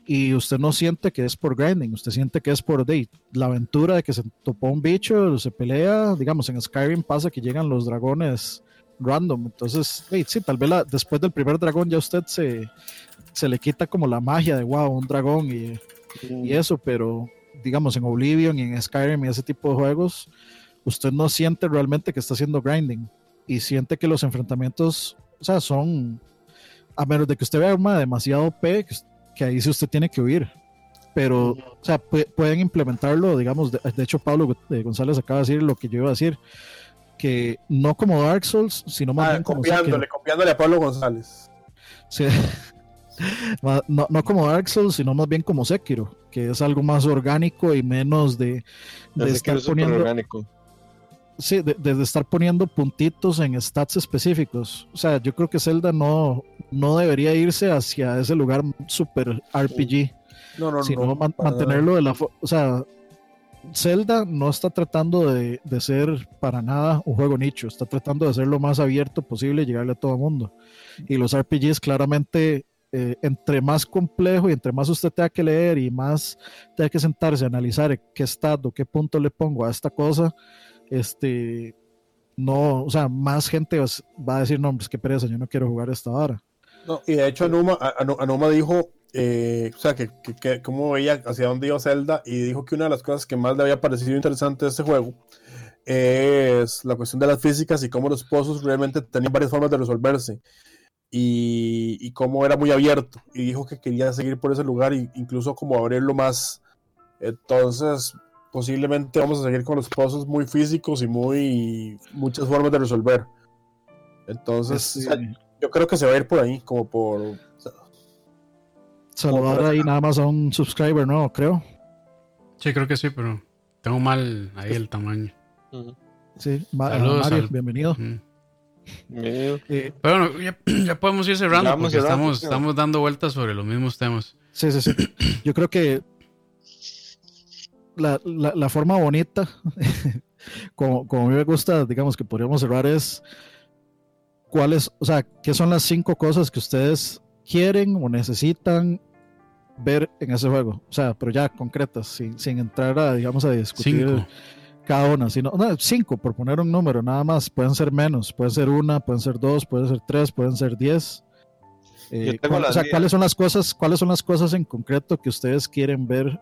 y usted no siente que es por grinding, usted siente que es por de, la aventura de que se topó un bicho, se pelea, digamos, en Skyrim pasa que llegan los dragones random, entonces, hey, sí, tal vez la- después del primer dragón ya usted se, se le quita como la magia de, wow, un dragón y, y eso, pero digamos en Oblivion y en Skyrim y ese tipo de juegos, usted no siente realmente que está haciendo grinding y siente que los enfrentamientos, o sea, son, a menos de que usted vea una demasiado OP, que, que ahí sí usted tiene que huir. Pero, o sea, pu- pueden implementarlo, digamos, de, de hecho Pablo eh, González acaba de decir lo que yo iba a decir, que no como Dark Souls, sino más Ah, bien como copiándole, Sekiro. copiándole a Pablo González. Sí. No, no como Dark Souls, sino más bien como Sekiro, que es algo más orgánico y menos de, de que estar poniendo, orgánico. Sí, de, de estar poniendo puntitos en stats específicos. O sea, yo creo que Zelda no, no debería irse hacia ese lugar super RPG, No, no, sino no. man- mantenerlo de la, o sea, Zelda no está tratando de, de ser para nada un juego nicho, está tratando de ser lo más abierto posible y llegarle a todo el mundo. Y los RPGs claramente, eh, entre más complejo y entre más usted tenga que leer y más tenga que sentarse a analizar qué estado, qué punto le pongo a esta cosa, este, no, o sea, más gente va a decir, no, pues qué pereza, yo no quiero jugar esta hora. No, y de hecho Anuma, Anuma dijo, eh, o sea, que, que, que cómo veía hacia dónde iba Zelda y dijo que una de las cosas que más le había parecido interesante de este juego es la cuestión de las físicas y cómo los pozos realmente tenían varias formas de resolverse y, y cómo era muy abierto y dijo que quería seguir por ese lugar e incluso como abrirlo más. Entonces, posiblemente vamos a seguir con los pozos muy físicos y muy muchas formas de resolver. Entonces, yo creo que se va a ir por ahí, como por. o sea, saludar ahí nada más a un subscriber nuevo, creo. Sí, creo que sí, pero tengo mal ahí el tamaño. Sí, Saludos Mario, al- bienvenido. Bienvenido. Eh, Pero bueno, ya, ya podemos ir cerrando porque cerrando, estamos, estamos dando vueltas sobre los mismos temas. Sí, sí, sí. Yo creo que la, la- la forma bonita, como, como a mí me gusta, digamos que podríamos cerrar es cuáles, o sea, qué son las cinco cosas que ustedes quieren o necesitan ver en ese juego. O sea, pero ya concretas, sin, sin entrar a, digamos, a discutir Cinco. cada una, sino no, cinco, por poner un número, nada más. Pueden ser menos, pueden ser una, pueden ser dos, pueden ser tres, pueden ser diez. Eh, Yo tengo cuál- o sea. ¿cuáles son las cosas, cuáles son las cosas en concreto que ustedes quieren ver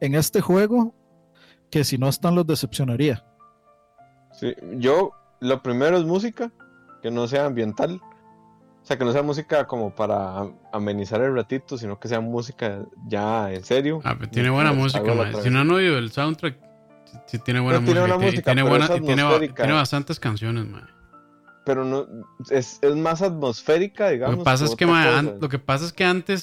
en este juego que si no están los decepcionaría? Sí, yo, lo primero es música, que no sea ambiental. O sea, que no sea música como para am- amenizar el ratito, sino que sea música ya en serio. Ah, pero tiene buena música, Si no han oído el soundtrack, sí, tiene buena tiene música. música, tiene, pero buena, y tiene, tiene bastantes canciones, mae. Pero no, es, es más atmosférica, digamos. Lo que pasa es que, otra mae, cosa. an- lo que pasa es que antes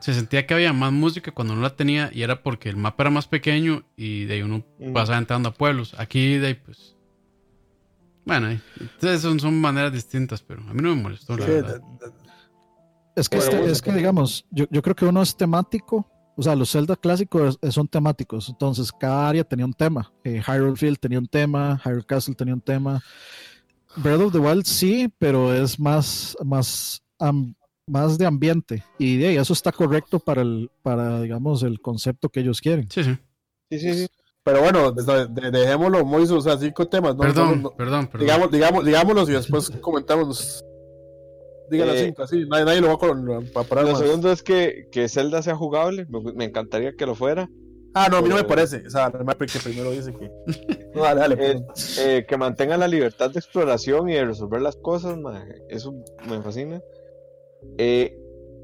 se sentía que había más música cuando no la tenía y era porque el mapa era más pequeño y de ahí uno Ujú. pasaba entrando a pueblos. Aquí de ahí pues bueno, entonces son, son maneras distintas, pero a mí no me molestó la verdad. Es que, Bueno, este- es que digamos, yo, yo creo que uno es temático. O sea, los Zelda clásicos son temáticos. Entonces, cada área tenía un tema. Eh, Hyrule Field tenía un tema. Hyrule Castle tenía un tema. Breath of the Wild sí, pero es más, más, am- más de ambiente. Y de ahí, eso está correcto para, el, para, digamos, el concepto que ellos quieren. Sí, sí. Sí, sí, sí. Pero bueno, de- de- dejémoslo, Moiso, o sea, cinco temas. ¿no? perdón, No, no, perdón, perdón. digamos, digamos, digámoslos y después comentamos. Díganlo Eh, cinco, así, nadie, nadie lo va a parar Lo más. segundo es que, que Zelda sea jugable. Me, me encantaría que lo fuera. Ah, no, a mí no me pero- parece. O sea, que primero dice que. No, dale, dale. Eh, eh, que mantenga la libertad de exploración y de resolver las cosas, eso me fascina. Eh,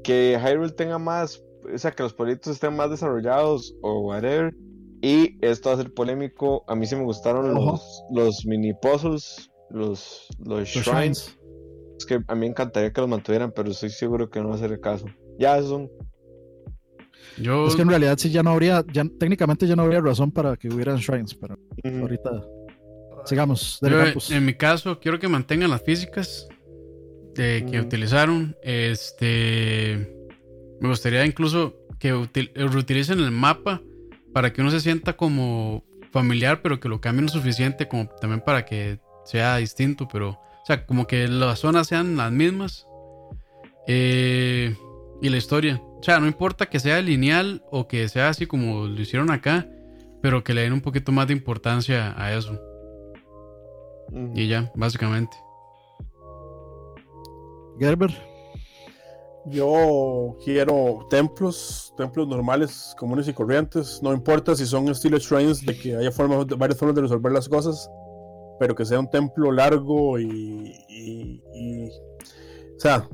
que Hyrule tenga más, o sea, que los pueblitos estén más desarrollados o whatever. Y esto va a ser polémico. A mí sí me gustaron los, los mini puzzles, los, los Los shrines. shrines. Es que a mí me encantaría que los mantuvieran, pero estoy seguro que no va a ser el caso. Ya, son. Yo, Es que en realidad sí ya no habría, ya, técnicamente ya no habría razón para que hubieran shrines, pero ahorita sigamos. yo, en mi caso, quiero que mantengan las físicas eh, que utilizaron. Este, me gustaría incluso que util- reutilicen el mapa para que uno se sienta como familiar, pero que lo cambien lo suficiente como también para que sea distinto, pero, o sea, como que las zonas sean las mismas. Eh, y la historia. O sea, no importa que sea lineal o que sea así como lo hicieron acá, pero que le den un poquito más de importancia a eso. Y ya, básicamente. Gerber. Yo quiero templos, templos normales, comunes y corrientes. No importa si son estilo shrines, de que haya formas, varias formas de resolver las cosas, pero que sea un templo largo y. y- y- o sea,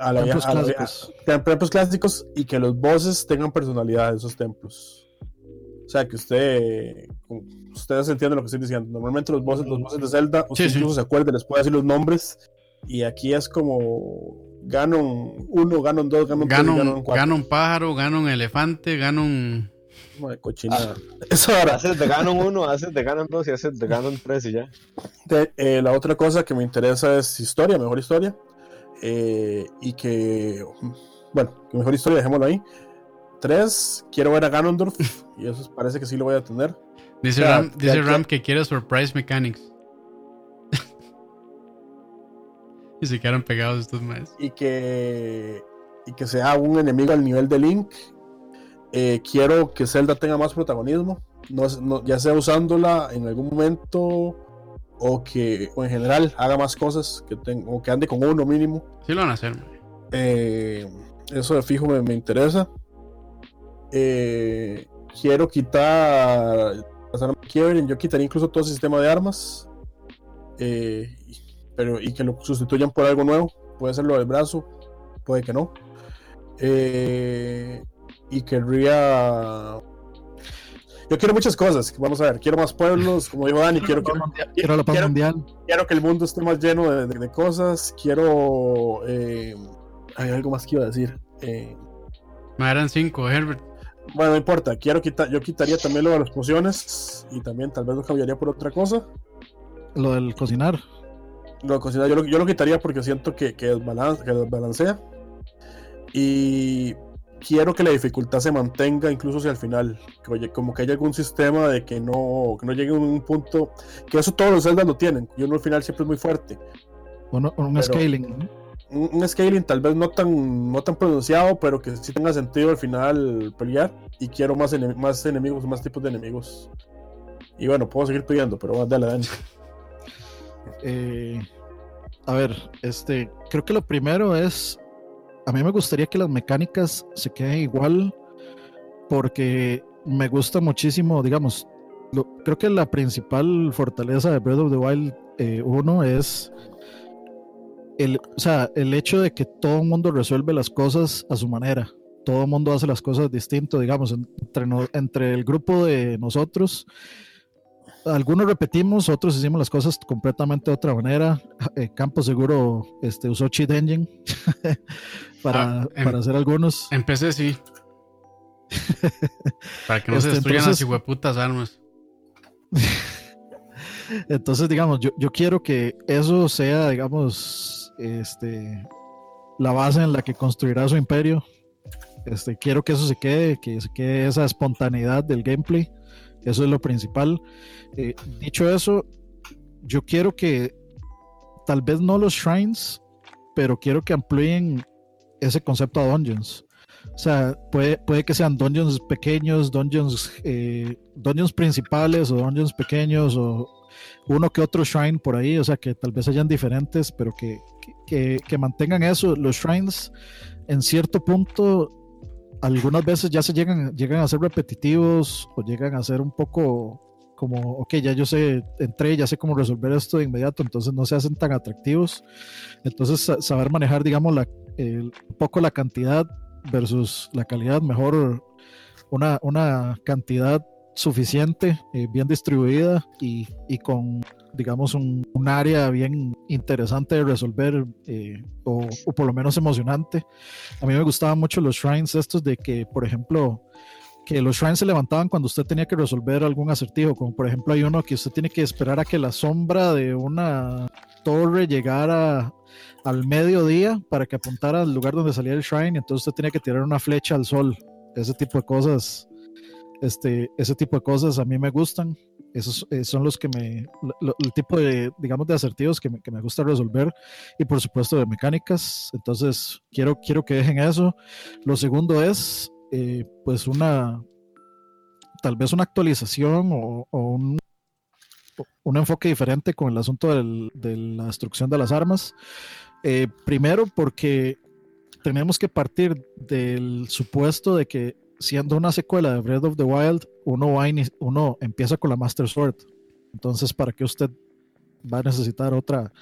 a la, Templos a la- clásicos. a- templos clásicos y que los bosses tengan personalidad esos templos. O sea, que usted. Ustedes entienden lo que estoy diciendo. Normalmente los bosses, los bosses de Zelda, usted Sí, sí. incluso se acuerda, les puede decir los nombres. Y aquí es como. Ganon 1, Ganon 2, Ganon 3, Gano, Ganon un- 4. gano un pájaro, gano un elefante, gano un... de cochinada. Eso ahora. Haces de Ganon 1, haces de Ganon 2 y haces de Ganon 3 y ya. De- eh, la otra cosa que me interesa es historia, mejor historia. eh, y que, bueno, que mejor historia, dejémoslo ahí. 3, quiero ver a Ganondorf. y eso parece que sí lo voy a tener. Dice, O sea, Ram, dice ya- Ram que quiere Surprise Mechanics. Y se quedaron pegados estos más. y que, y que sea un enemigo al nivel de Link. Eh, quiero que Zelda tenga más protagonismo, no, no- ya sea usándola en algún momento o que o en general haga más cosas, que o que ande con uno mínimo. Sí lo van a hacer. Eh, eso de fijo me, me interesa. Eh, quiero quitar las armas que quiebren, yo quitaría incluso todo el sistema de armas. Eh, pero y que lo sustituyan por algo nuevo. Puede ser lo del brazo, puede que no. Eh, y querría. Yo quiero muchas cosas. Vamos a ver, quiero más pueblos, como dijo Dani, quiero, quiero, Quiero la paz quiero- mundial. quiero que el mundo esté más lleno de, de- de cosas. Quiero. eh, hay algo más que iba a decir. Eh, Me eran cinco, Herbert. bueno, no importa. Quiero quitar. Yo quitaría también lo de las pociones. Y también tal vez lo cambiaría por otra cosa. Lo del cocinar. Lo de cocinar, yo, lo, yo lo quitaría porque siento que, que, desbalan- que desbalancea. Y quiero que la dificultad se mantenga incluso hacia el final. Que, oye, como que haya algún sistema de que no, que no llegue a un punto. Que eso todos los Zelda lo tienen. Y uno al final siempre es muy fuerte. Uno- un Pero- scaling. ¿no? un, un scaling tal vez no tan, no tan pronunciado, pero que sí tenga sentido al final pelear. Y quiero más, ene- más enemigos, más tipos de enemigos. Y bueno, puedo seguir pidiendo, pero dale, Dani. Eh, a ver, este, creo que lo primero es, a mí me gustaría que las mecánicas se queden igual, porque me gusta muchísimo, digamos, creo que la principal fortaleza de Breath of the Wild 1 es el, o sea, el hecho de que todo el mundo resuelve las cosas a su manera. Todo el mundo hace las cosas distinto, digamos, entre, entre el grupo de nosotros algunos repetimos, otros hicimos las cosas completamente de otra manera. Eh, Campo seguro este, usó Cheat Engine para, Ah, em- para hacer algunos. Empecé sí. Para que no se Este, destruyan entonces- las hijueputas armas. Entonces, digamos, yo, yo quiero que eso sea, digamos, este, la base en la que construirá su imperio. Este, quiero que eso se quede, que se quede esa espontaneidad del gameplay. Eso es lo principal. Eh, dicho eso, yo quiero que tal vez no los shrines, pero quiero que amplíen ese concepto a dungeons. O sea, puede, puede que sean dungeons pequeños, dungeons, eh, dungeons principales o dungeons pequeños o uno que otro shrine por ahí, o sea, que tal vez hayan diferentes, pero que, que, que- mantengan eso. Los shrines, en cierto punto, algunas veces ya se llegan, llegan a ser repetitivos o llegan a ser un poco como, ok, ya yo sé, entré, ya sé cómo resolver esto de inmediato, entonces no se hacen tan atractivos. Entonces, sa- saber manejar, digamos, la, un poco la cantidad versus la calidad, mejor una, una cantidad suficiente, eh, bien distribuida y, y con, digamos, un, un área bien interesante de resolver eh, o, o por lo menos emocionante. A mí me gustaban mucho los shrines estos de que, por ejemplo, que los shrines se levantaban cuando usted tenía que resolver algún acertijo, como por ejemplo hay uno que usted tiene que esperar a que la sombra de una torre llegara al mediodía para que apuntara al lugar donde salía el shrine, entonces usted tenía que tirar una flecha al sol. Ese tipo de cosas, este, ese tipo de cosas a mí me gustan. Esos eh, son los que me, lo- el tipo de, digamos, de acertijos que me, que me gusta resolver y por supuesto de mecánicas. Entonces quiero, quiero que dejen eso. Lo segundo es, eh, pues una, tal vez una actualización o, o un, un enfoque diferente con el asunto del- de la destrucción de las armas. Eh, primero porque tenemos que partir del supuesto de que siendo una secuela de Breath of the Wild, uno, va uno empieza con la Master Sword. Entonces, ¿para qué usted va a necesitar otra?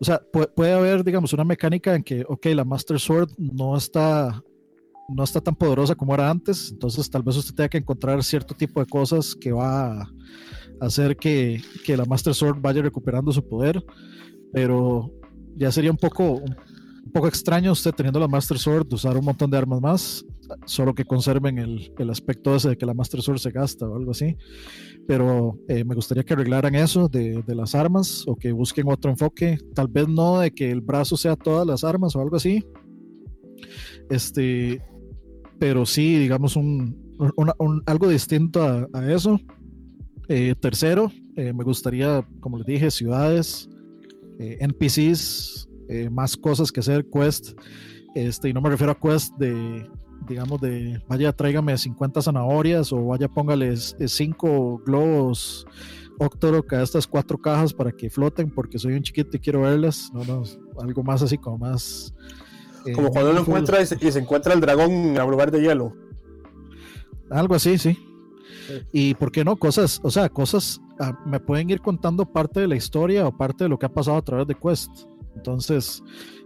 O sea, puede, haber, digamos, una mecánica en que, ok, la Master Sword no está, no está tan poderosa como era antes, entonces tal vez usted tenga que encontrar cierto tipo de cosas que va a hacer que, que la Master Sword vaya recuperando su poder, pero ya sería un poco, un poco extraño usted teniendo la Master Sword usar un montón de armas más, solo que conserven el, el aspecto ese de que la Master Sword se gasta o algo así. Pero eh, me gustaría que arreglaran eso de, de las armas o que busquen otro enfoque. Tal vez no de que el brazo sea todas las armas o algo así. Este, pero sí, digamos, un, algo distinto a, a eso. Eh, tercero, eh, me gustaría, como les dije, ciudades, eh, NPCs, eh, más cosas que hacer, quest. Este, y no me refiero a quest de, digamos, de vaya, tráigame 50 zanahorias o vaya, póngales 5 globos Octorok a estas cuatro cajas para que floten porque soy un chiquito y quiero verlas. No, no, algo más así como más. eh, Como cuando uno encuentra y se, y se encuentra el dragón en el lugar de hielo. Algo así, sí. Sí. Y por qué no, cosas, o sea, cosas ah, me pueden ir contando parte de la historia o parte de lo que ha pasado a través de Quest. Entonces,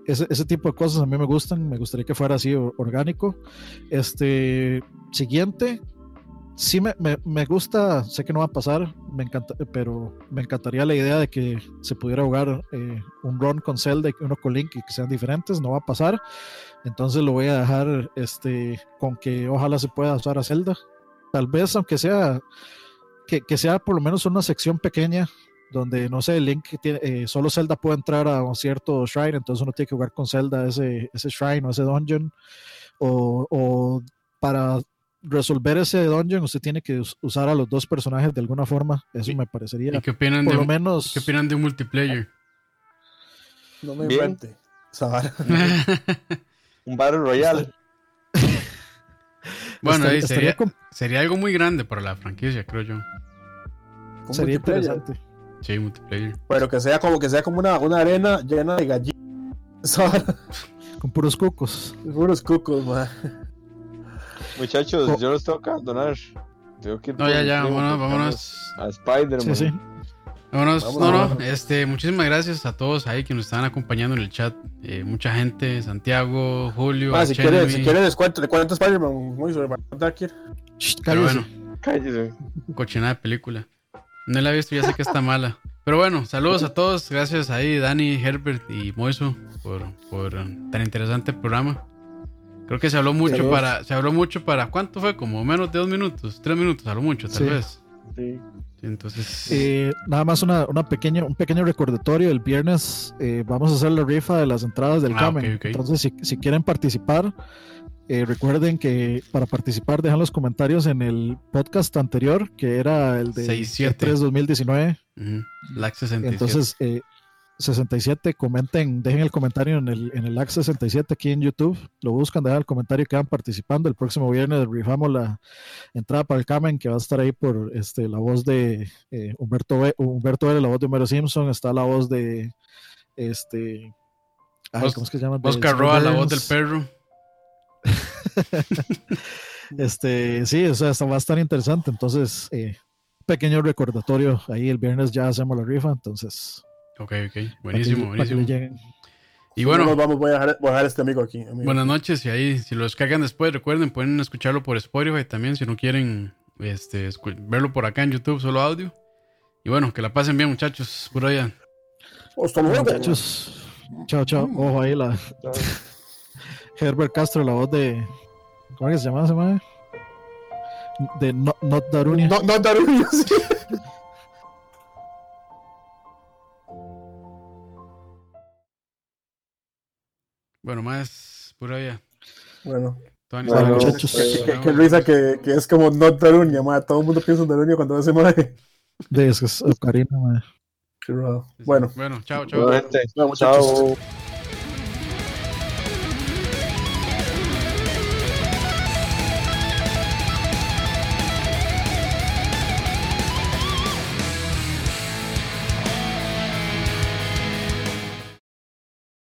ese, tipo de cosas a mí me gustan, me gustaría que fuera así or- orgánico. Este, siguiente, sí me, me, me gusta, sé que no va a pasar, me encanta, pero me encantaría la idea de que se pudiera jugar eh, un run con Zelda y uno con Link y que sean diferentes, no va a pasar. Entonces lo voy a dejar este, con que ojalá se pueda usar a Zelda. Tal vez, aunque sea que, que sea por lo menos una sección pequeña donde no sé, Link tiene, eh, solo Zelda puede entrar a un cierto shrine, entonces uno tiene que jugar con Zelda ese, ese shrine o ese dungeon. O, o para resolver ese dungeon, usted tiene que us- usar a los dos personajes de alguna forma. Eso ¿Y- me parecería. ¿Y qué opinan, Por de, lo un- menos. ¿qué opinan de un multiplayer? No me invente. Un Battle Royale. bueno, estaría- sería, sería algo muy grande para la franquicia, creo yo. Sería interesante. Sí, multiplayer. Pero que sea como que sea como una, una arena llena de gallinas. Con puros cucos. Puros cucos, man. Muchachos, Oh. yo los tengo que abandonar. Tengo que No, ya, ya, vámonos, vámonos. A Spider-Man. Sí, sí. Vámonos, Vamos, no, no, vámonos. este, muchísimas gracias a todos ahí que nos están acompañando en el chat. Eh, mucha gente, Santiago, Julio, Ah, si quieres, si quieres les cuento, le cuento Spider-Man muy sobre cállese. bueno, Cállese. cochinada de película. No la he visto, ya sé que está mala. Pero bueno, saludos a todos. Gracias ahí, Dani, Herbert y Moiso por, por tan interesante programa. Creo que se habló mucho Saludos. para, se habló mucho para, ¿cuánto fue? Como menos de dos minutos, tres minutos, habló mucho, tal Sí. vez. Sí. Entonces, Eh, nada más una, una pequeña, un pequeño recordatorio. El viernes eh, vamos a hacer la rifa de las entradas del Ah, Kamen. ok, ok. Entonces, si, si quieren participar, eh, recuerden que para participar dejan los comentarios en el podcast anterior, que era el de 67. 3 2019. ujú, LAC 67. Entonces, eh, 67, comenten, dejen el comentario en el, en el LAC 67 aquí en YouTube. Lo buscan, dejan el comentario que van participando. El próximo viernes rifamos la entrada para el Kamen, que va a estar ahí por este, la voz de eh, Humberto, Humberto Vélez, la voz de Homero Simpson. Está la voz de. Este. ay, ¿Cómo es que se llama? Oscar Roa, la voz del perro. Este, sí, o sea, va a estar interesante. Entonces, eh, pequeño recordatorio. Ahí el viernes ya hacemos la rifa. Entonces, Ok, ok. para que- Buenísimo, para que buenísimo. Y No bueno, nos vamos, voy a dejar, voy a dejar este amigo aquí. amigo. buenas noches. Y ahí, si lo descargan después, recuerden, pueden escucharlo por Spotify también, si no quieren este, verlo por acá en YouTube, solo audio. Y bueno, que la pasen bien, muchachos. Puro día. Hasta luego. Muchachos, chao, chao. Ojo ahí la Herbert Castro, la voz de. ¿Cómo es que se llama ese mae? De No- Not Darunia. No, no, Darunia, sí. Bueno, más pura vida. Bueno, Tony, bueno, muchachos. qué, qué- qué risa que, que es como no Darunia, ma. Todo el mundo piensa en Darunia cuando ve ese madre. De es que es Ocarina, mae. Qué raro. Bueno, Bueno, chao, chao. Bueno, gente, No, muchachos. chao.